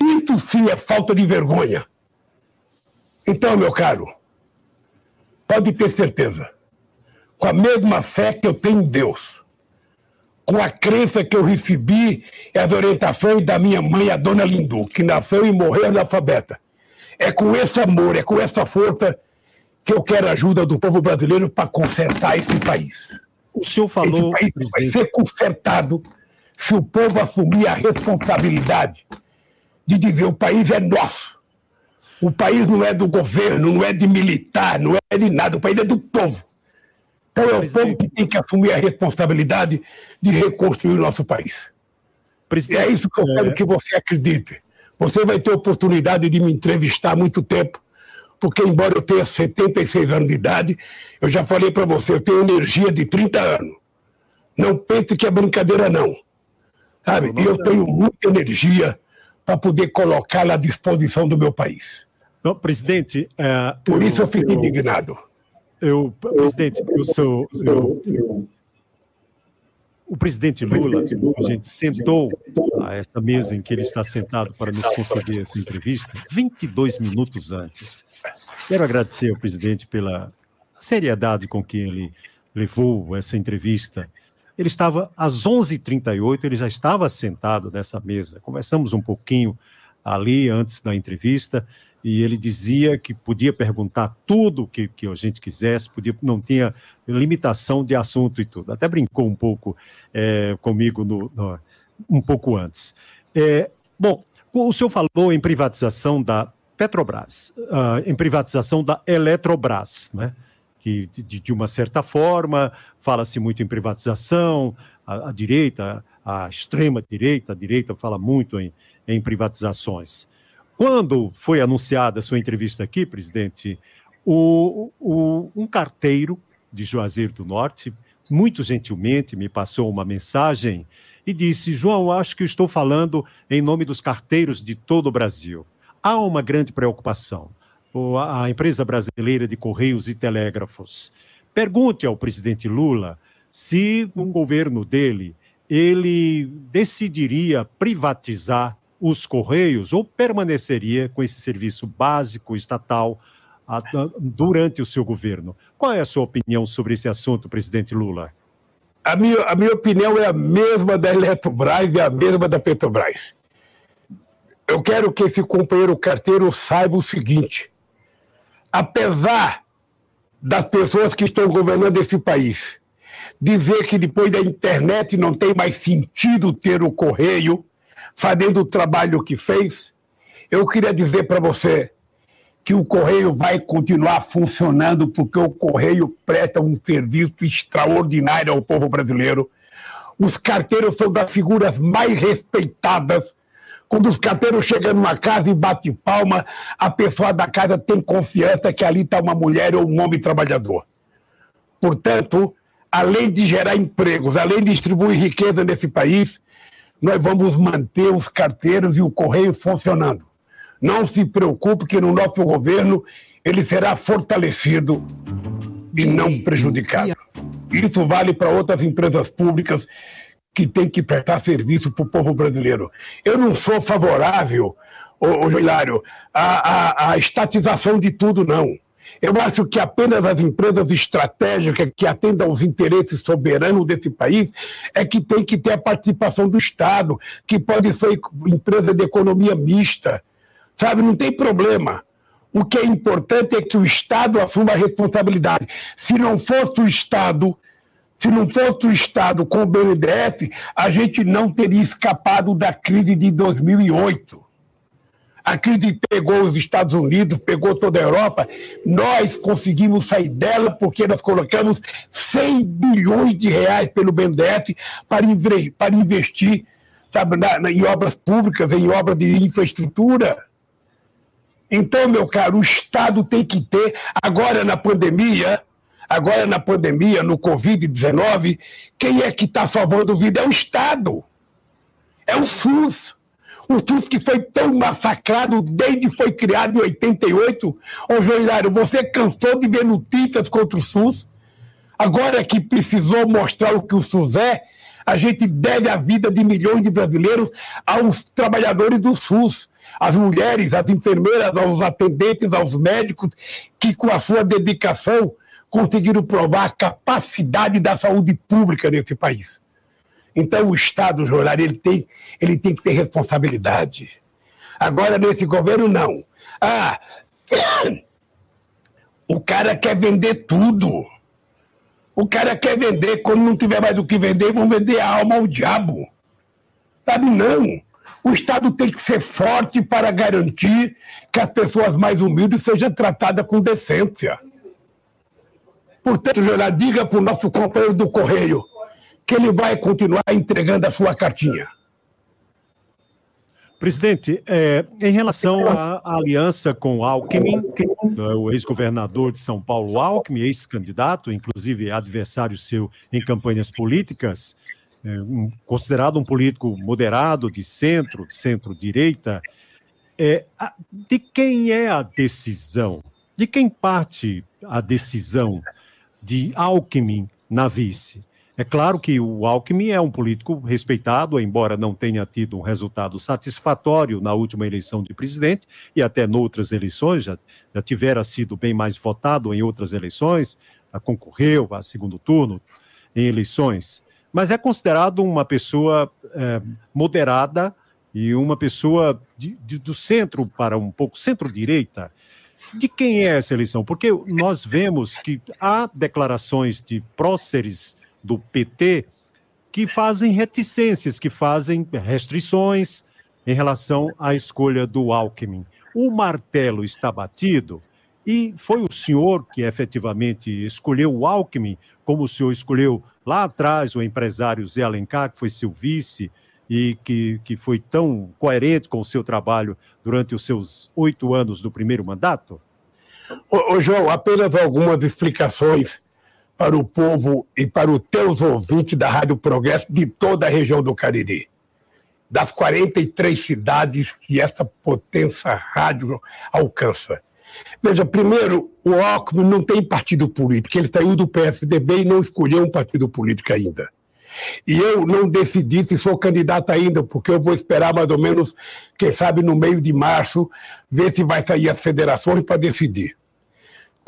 Isso sim é falta de vergonha. Então, meu caro, pode ter certeza, com a mesma fé que eu tenho em Deus, com a crença que eu recebi e as orientações da minha mãe, a dona Lindu, que nasceu e morreu analfabeta. É com esse amor, é com essa força que eu quero a ajuda do povo brasileiro para consertar esse país. O senhor falou. Esse país vai ser consertado se o povo assumir a responsabilidade de dizer o país é nosso. O país não é do governo, não é de militar, não é de nada, o país é do povo. Então é o povo que tem que assumir a responsabilidade de reconstruir o nosso país. Presidente, é isso que eu é... quero que você acredite. Você vai ter oportunidade de me entrevistar há muito tempo, porque embora eu tenha 76 anos de idade, eu já falei para você, eu tenho energia de 30 anos. Não pense que é brincadeira, não. Sabe? Eu tenho muita energia para poder colocá-la à disposição do meu país. Não, presidente. É, Por isso eu fico eu, indignado. Eu, presidente, o seu. Eu, o presidente Lula, a gente sentou a essa mesa em que ele está sentado para nos conceder essa entrevista 22 minutos antes. Quero agradecer ao presidente pela seriedade com que ele levou essa entrevista. Ele estava às 11h38, ele já estava sentado nessa mesa. Conversamos um pouquinho ali antes da entrevista e ele dizia que podia perguntar tudo que, que a gente quisesse, podia, não tinha limitação de assunto e tudo. Até brincou um pouco é, comigo no, no, um pouco antes. É, bom, o senhor falou em privatização da Petrobras, uh, em privatização da Eletrobras, né? que de, de uma certa forma fala-se muito em privatização, a, a, direita, a extrema direita, a direita fala muito em, em privatizações. Quando foi anunciada a sua entrevista aqui, presidente, o, o, um carteiro de Juazeiro do Norte, muito gentilmente, me passou uma mensagem e disse: João, acho que estou falando em nome dos carteiros de todo o Brasil. Há uma grande preocupação. A empresa brasileira de Correios e Telégrafos. Pergunte ao presidente Lula se o governo dele ele decidiria privatizar os Correios ou permaneceria com esse serviço básico estatal durante o seu governo. Qual é a sua opinião sobre esse assunto, presidente Lula? A minha, a minha opinião é a mesma da Eletrobras e a mesma da Petrobras. Eu quero que esse companheiro carteiro saiba o seguinte: apesar das pessoas que estão governando esse país dizer que depois da internet não tem mais sentido ter o correio, fazendo o trabalho que fez, eu queria dizer para você que o Correio vai continuar funcionando porque o Correio presta um serviço extraordinário ao povo brasileiro. Os carteiros são das figuras mais respeitadas. Quando os carteiros chegam numa casa e bate palma, a pessoa da casa tem confiança que ali está uma mulher ou um homem trabalhador. Portanto, além de gerar empregos, além de distribuir riqueza nesse país, nós vamos manter os carteiros e o correio funcionando. Não se preocupe que no nosso governo ele será fortalecido e não prejudicado. Isso vale para outras empresas públicas que têm que prestar serviço para o povo brasileiro. Eu não sou favorável, ô, ô Hilário, à, à, à estatização de tudo, não. Eu acho que apenas as empresas estratégicas que atendam aos interesses soberanos desse país é que tem que ter a participação do Estado, que pode ser empresa de economia mista. Sabe, não tem problema. O que é importante é que o Estado assuma a responsabilidade. Se não fosse o Estado, se não fosse o Estado com o BNDES, a gente não teria escapado da crise de 2008. A crise pegou os Estados Unidos, pegou toda a Europa. Nós conseguimos sair dela porque nós colocamos 100 bilhões de reais pelo BNDES para, para investir sabe, na, na, em obras públicas, em obras de infraestrutura. Então, meu caro, o Estado tem que ter, agora na pandemia, agora na pandemia, no Covid-19, quem é que está salvando vida? É o Estado. É o SUS. O SUS que foi tão massacrado desde que foi criado em 88. Ô, Joilário, você cansou de ver notícias contra o SUS? Agora que precisou mostrar o que o SUS é, a gente deve a vida de milhões de brasileiros aos trabalhadores do SUS às mulheres, às enfermeiras, aos atendentes, aos médicos, que com a sua dedicação conseguiram provar a capacidade da saúde pública nesse país. Então o Estado, Jornal, ele tem, ele tem que ter responsabilidade. Agora, nesse governo, não. Ah, (coughs) o cara quer vender tudo. O cara quer vender, quando não tiver mais o que vender, vão vender a alma ao diabo. Sabe, não. O Estado tem que ser forte para garantir que as pessoas mais humildes sejam tratadas com decência. Portanto, Jornal, diga para o nosso companheiro do Correio que ele vai continuar entregando a sua cartinha. Presidente, é, em relação à, aliança com Alckmin, né, o ex-governador de São Paulo, Alckmin, ex-candidato, inclusive adversário seu em campanhas políticas, é, um, considerado um político moderado, de centro, centro-direita, é, de quem é a decisão? De quem parte a decisão de Alckmin na vice? É claro que o Alckmin é um político respeitado, embora não tenha tido um resultado satisfatório na última eleição de presidente e até noutras eleições, já, já tivera sido bem mais votado em outras eleições, concorreu a segundo turno em eleições mas é considerado uma pessoa é, moderada e uma pessoa de, de, do centro para um pouco centro-direita. De quem é essa eleição? Porque nós vemos que há declarações de próceres do PT que fazem reticências, que fazem restrições em relação à escolha do Alckmin. O martelo está batido e foi o senhor que efetivamente escolheu o Alckmin, como o senhor escolheu lá atrás o empresário Zé Alencar, que foi seu vice e que, que foi tão coerente com o seu trabalho durante os seus oito anos do primeiro mandato? Ô, ô, João, apenas algumas explicações para o povo e para os teus ouvintes da Rádio Progresso de toda a região do Cariri. Das 43 cidades que essa potência rádio alcança. Veja, primeiro, o Alckmin não tem partido político. Ele saiu do PSDB e não escolheu um partido político ainda. E eu não decidi se sou candidato ainda, porque eu vou esperar mais ou menos, quem sabe, no meio de março, ver se vai sair as federações para decidir.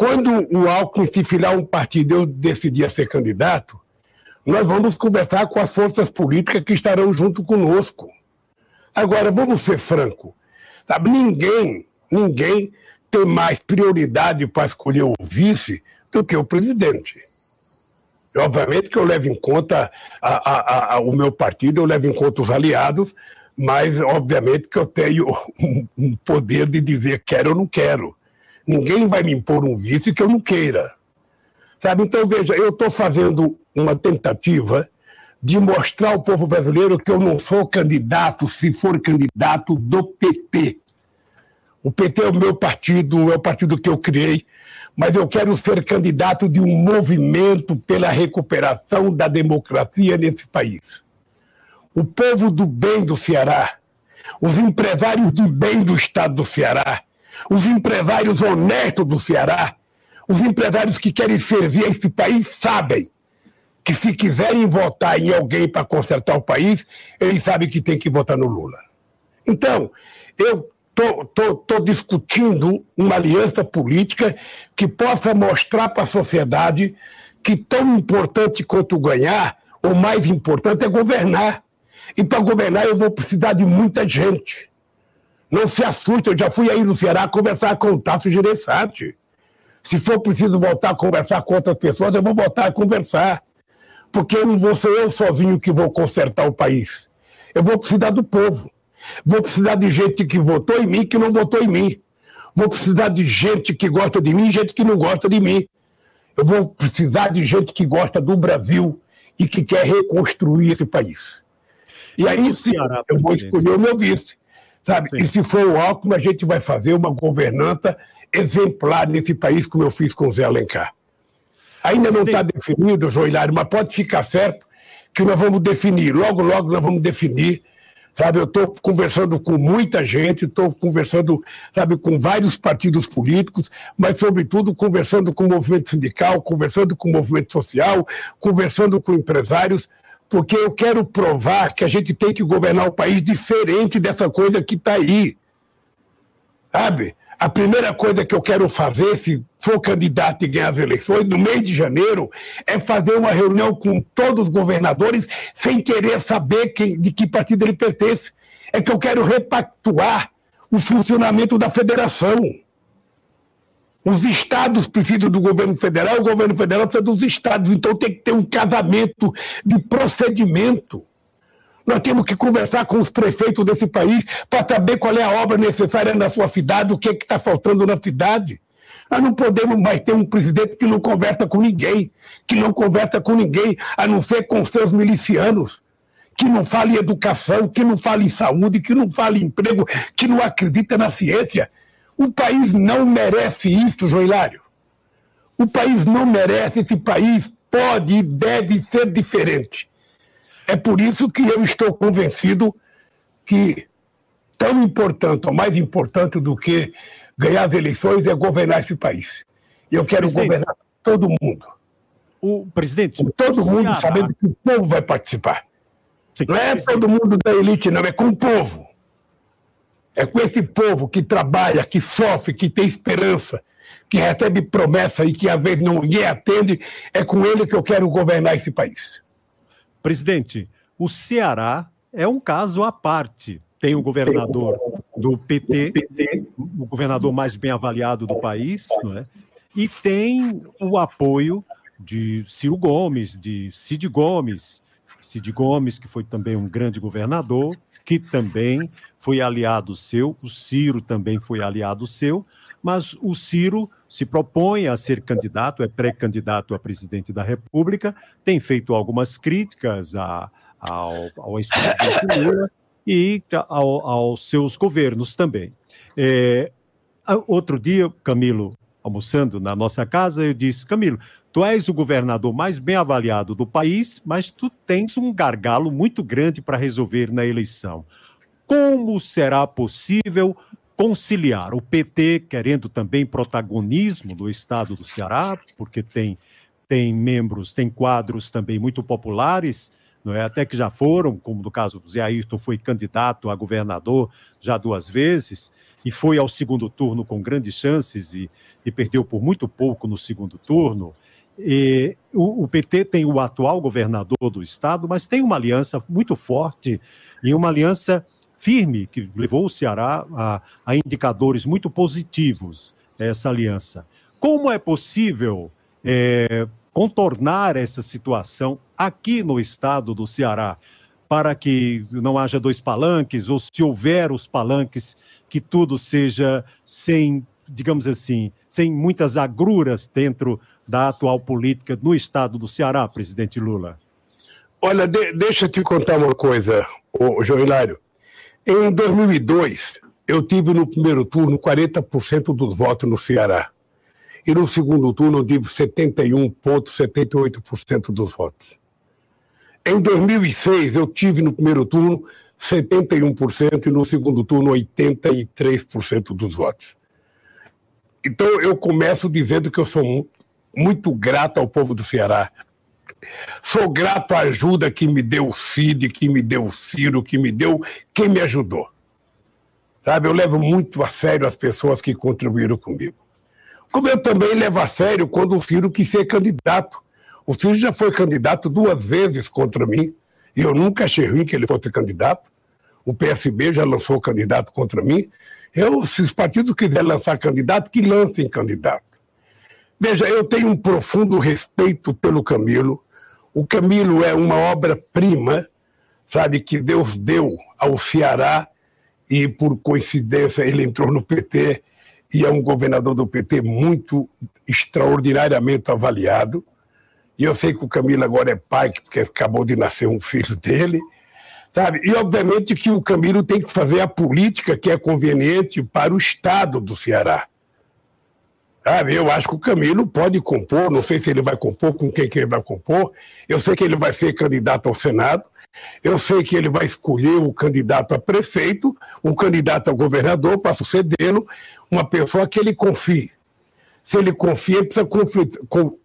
Quando o Alckmin se filiar um partido e eu decidir ser candidato, nós vamos conversar com as forças políticas que estarão junto conosco. Agora, vamos ser franco, sabe? Ninguém, ninguém tem mais prioridade para escolher o vice do que o presidente. E, obviamente que eu levo em conta a, a, a, o meu partido, eu levo em conta os aliados, mas obviamente que eu tenho (laughs) um poder de dizer quero ou não quero. Ninguém vai me impor um vice que eu não queira. Sabe? Então, veja, eu estou fazendo uma tentativa de mostrar ao povo brasileiro que eu não sou candidato, se for candidato, do PT. O PT é o meu partido, é o partido que eu criei, mas eu quero ser candidato de um movimento pela recuperação da democracia nesse país. O povo do bem do Ceará, os empresários do bem do estado do Ceará, os empresários honestos do Ceará, os empresários que querem servir a esse país sabem que se quiserem votar em alguém para consertar o país, eles sabem que tem que votar no Lula. Então, eu estou discutindo uma aliança política que possa mostrar para a sociedade que tão importante quanto ganhar, ou mais importante, é governar. E para governar eu vou precisar de muita gente. Não se assuste, eu já fui aí no Ceará conversar com o Tasso Gereissati. Se for preciso voltar a conversar com outras pessoas, eu vou voltar a conversar. Porque eu não vou ser eu sozinho que vou consertar o país. Eu vou precisar do povo. Vou precisar de gente que votou em mim e que não votou em mim. Vou precisar de gente que gosta de mim e gente que não gosta de mim. Eu vou precisar de gente que gosta do Brasil e que quer reconstruir esse país. E aí sim, eu vou escolher o meu vice. Sabe? E se for o Alckmin, a gente vai fazer uma governança exemplar nesse país, como eu fiz com o Zé Alencar. Ainda não está definido, Joilário, mas pode ficar certo que nós vamos definir. Logo, logo nós vamos definir sabe? Eu estou conversando com muita gente, estou conversando, sabe, com vários partidos políticos, mas, sobretudo, conversando com o movimento sindical, conversando com o movimento social, conversando com empresários, porque eu quero provar que a gente tem que governar o país diferente dessa coisa que está aí. Sabe? A primeira coisa que eu quero fazer, se for candidato e ganhar as eleições, no mês de janeiro, é fazer uma reunião com todos os governadores, sem querer saber quem, de que partido ele pertence. É que eu quero repactuar o funcionamento da federação. Os estados precisam do governo federal, o governo federal precisa dos estados. Então tem que ter um casamento de procedimento. Nós temos que conversar com os prefeitos desse país para saber qual é a obra necessária na sua cidade, o que é está faltando na cidade. Nós não podemos mais ter um presidente que não conversa com ninguém, que não conversa com ninguém, a não ser com seus milicianos, que não fala em educação, que não fala em saúde, que não fala em emprego, que não acredita na ciência. O país não merece isso, Joilário. O país não merece, esse país pode e deve ser diferente. É por isso que eu estou convencido que tão importante, ou mais importante do que ganhar as eleições, é governar esse país. E eu quero presidente, governar todo mundo. O presidente. Com todo mundo Ceará. sabendo que o povo vai participar. Sim, não é todo mundo da elite, não, é com o povo. É com esse povo que trabalha, que sofre, que tem esperança, que recebe promessa e que às vezes não ninguém atende, é com ele que eu quero governar esse país. Presidente, o Ceará é um caso à parte. Tem o governador do PT, o governador mais bem avaliado do país, não é? e tem o apoio de Ciro Gomes, de Cid Gomes. Cid Gomes, que foi também um grande governador, que também foi aliado seu, o Ciro também foi aliado seu, mas o Ciro se propõe a ser candidato, é pré-candidato a presidente da República, tem feito algumas críticas a, ao, ao ex-presidente (laughs) Lula e ao, aos seus governos também. É, outro dia, Camilo, almoçando na nossa casa, eu disse, Camilo, tu és o governador mais bem avaliado do país, mas tu tens um gargalo muito grande para resolver na eleição. Como será possível conciliar o PT querendo também protagonismo do estado do Ceará, porque tem, tem membros, tem quadros também muito populares, não é? até que já foram, como no caso do Zé Ayrton, foi candidato a governador já duas vezes, e foi ao segundo turno com grandes chances e, e perdeu por muito pouco no segundo turno. E o, o, PT tem o atual governador do estado, mas tem uma aliança muito forte e uma aliança firme que levou o Ceará a, a indicadores muito positivos, essa aliança. Como é possível é, contornar essa situação aqui no estado do Ceará, para que não haja dois palanques, ou se houver os palanques, que tudo seja sem, digamos assim, sem muitas agruras dentro da atual política no estado do Ceará, presidente Lula? Olha, de, deixa eu te contar uma coisa, João Hilário. Em 2002, eu tive no primeiro turno 40% dos votos no Ceará. E no segundo turno eu tive 71,78% dos votos. Em 2006, eu tive no primeiro turno 71% e no segundo turno 83% dos votos. Então eu começo dizendo que eu sou muito grato ao povo do Ceará Sou grato à ajuda que me deu o Cid, que me deu o Ciro, que me deu quem me ajudou. Sabe, eu levo muito a sério as pessoas que contribuíram comigo. Como eu também levo a sério quando o Ciro quis ser candidato. O Ciro já foi candidato duas vezes contra mim, e eu nunca achei ruim que ele fosse candidato. O PSB já lançou candidato contra mim. Eu, se os partidos quiserem lançar candidato, que lancem candidato. Veja, eu tenho um profundo respeito pelo Camilo. O Camilo é uma obra-prima, sabe, que Deus deu ao Ceará e, por coincidência, ele entrou no PT e é um governador do PT muito extraordinariamente avaliado. E eu sei que o Camilo agora é pai, porque acabou de nascer um filho dele. Sabe? E, obviamente, que o Camilo tem que fazer a política que é conveniente para o Estado do Ceará. Sabe? Eu acho que o Camilo pode compor, não sei se ele vai compor, com quem que ele vai compor. Eu sei que ele vai ser candidato ao Senado. Eu sei que ele vai escolher o candidato a prefeito, o candidato a governador para sucedê-lo, uma pessoa que ele confie. Se ele confia, ele precisa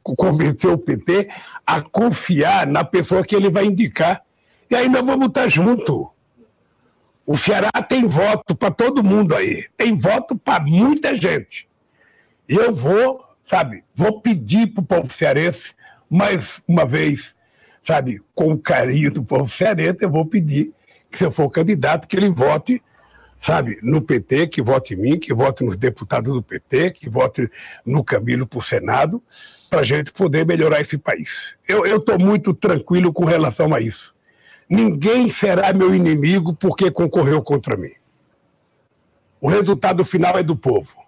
convencer o PT a confiar na pessoa que ele vai indicar. E aí nós vamos estar juntos. O Ceará tem voto para todo mundo aí. Tem voto para muita gente. Eu vou, sabe, vou pedir para o povo cearense, mais uma vez, sabe, com o carinho do povo cearense, eu vou pedir que, se eu for candidato, que ele vote, sabe, no PT, que vote em mim, que vote nos deputados do PT, que vote no Camilo para o Senado, para a gente poder melhorar esse país. Eu estou muito tranquilo com relação a isso. Ninguém será meu inimigo porque concorreu contra mim. O resultado final é do povo.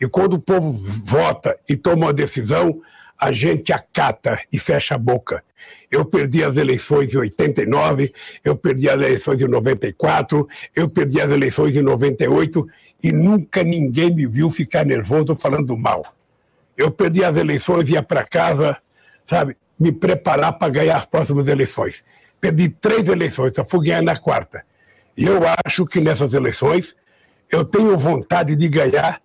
E quando o povo vota e toma uma decisão, a gente acata e fecha a boca. Eu perdi as eleições em 89, eu perdi as eleições em 94, eu perdi as eleições em 98 e nunca ninguém me viu ficar nervoso falando mal. Eu perdi as eleições, ia para casa, sabe, me preparar para ganhar as próximas eleições perdi três eleições, só fui ganhar na quarta. E eu acho que nessas eleições eu tenho vontade de ganhar.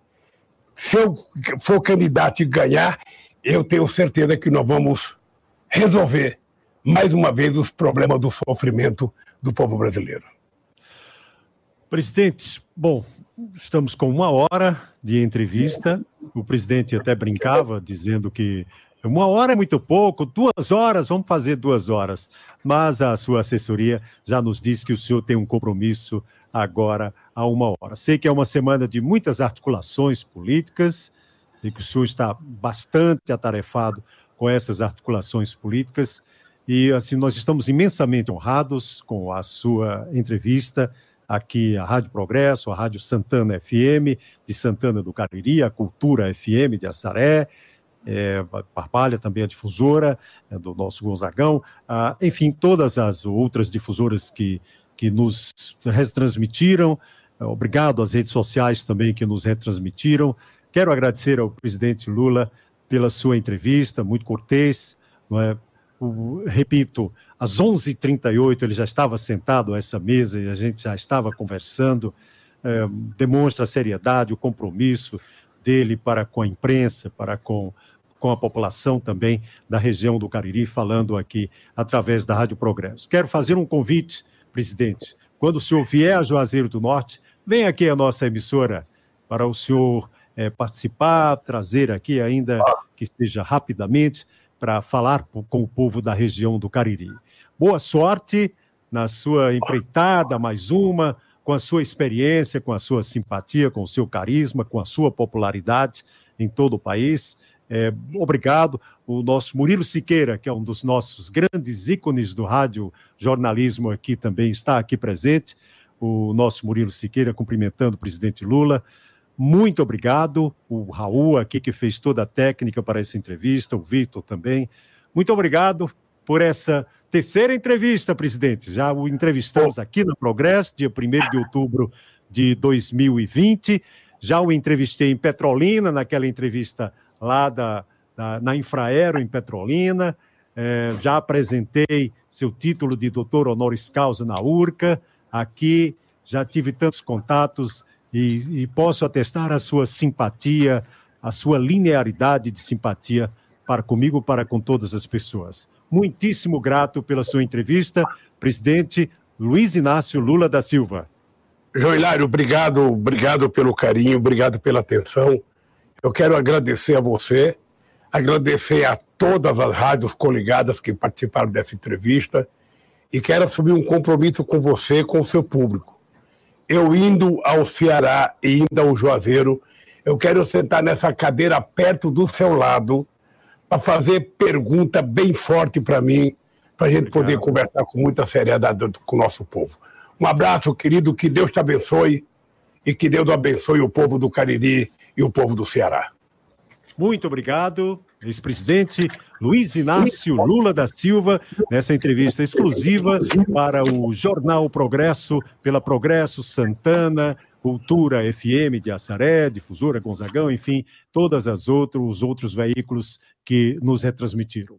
Se eu for candidato e ganhar, eu tenho certeza que nós vamos resolver mais uma vez os problemas do sofrimento do povo brasileiro. Presidente, bom, estamos com uma hora de entrevista. O presidente até brincava dizendo que uma hora é muito pouco, duas horas, vamos fazer duas horas. Mas a sua assessoria já nos diz que o senhor tem um compromisso agora a uma hora. Sei que é uma semana de muitas articulações políticas, sei que o senhor está bastante atarefado com essas articulações políticas e assim nós estamos imensamente honrados com a sua entrevista aqui a Rádio Progresso, a Rádio Santana FM de Santana do Cariri, a Cultura FM de Assaré, é, Parpalha, também a difusora é, do nosso Gonzagão, ah, enfim, todas as outras difusoras que, que nos retransmitiram. Obrigado às redes sociais também que nos retransmitiram. Quero agradecer ao presidente Lula pela sua entrevista, muito cortês. É? O, repito, às 11h38 ele já estava sentado a essa mesa e a gente já estava conversando. É, demonstra a seriedade, o compromisso dele para com a imprensa, para com com a população também da região do Cariri, falando aqui através da Rádio Progresso. Quero fazer um convite, presidente. Quando o senhor vier a Juazeiro do Norte, venha aqui à nossa emissora para o senhor é, participar, trazer aqui, ainda que seja rapidamente, para falar com o povo da região do Cariri. Boa sorte na sua empreitada, mais uma, com a sua experiência, com a sua simpatia, com o seu carisma, com a sua popularidade em todo o país. É, obrigado. O nosso Murilo Siqueira, que é um dos nossos grandes ícones do rádio jornalismo aqui, também está aqui presente. O nosso Murilo Siqueira cumprimentando o presidente Lula. Muito obrigado. O Raul aqui que fez toda a técnica para essa entrevista, o Vitor também. Muito obrigado por essa terceira entrevista, presidente. Já o entrevistamos aqui no Progresso, dia 1 de outubro de 2020. Já o entrevistei em Petrolina, naquela entrevista lá da, da na Infraero, em Petrolina. É, já apresentei seu título de doutor honoris causa na URCA. Aqui já tive tantos contatos e, e posso atestar a sua simpatia, a sua linearidade de simpatia para comigo, para com todas as pessoas. Muitíssimo grato pela sua entrevista, presidente Luiz Inácio Lula da Silva. Joilário, obrigado, obrigado pelo carinho, obrigado pela atenção. Eu quero agradecer a você, agradecer a todas as rádios coligadas que participaram dessa entrevista e quero assumir um compromisso com você, com o seu público. Eu indo ao Ceará e indo ao Juazeiro, eu quero sentar nessa cadeira perto do seu lado para fazer pergunta bem forte para mim, para a gente Obrigado. poder conversar com muita seriedade com o nosso povo. Um abraço, querido, que Deus te abençoe e que Deus abençoe o povo do Cariri e o povo do Ceará. Muito obrigado, ex-presidente Luiz Inácio Lula da Silva, nessa entrevista exclusiva para o Jornal Progresso, pela Progresso Santana, Cultura FM de Assaré, Difusora Gonzagão, enfim, todas as os outros veículos que nos retransmitiram.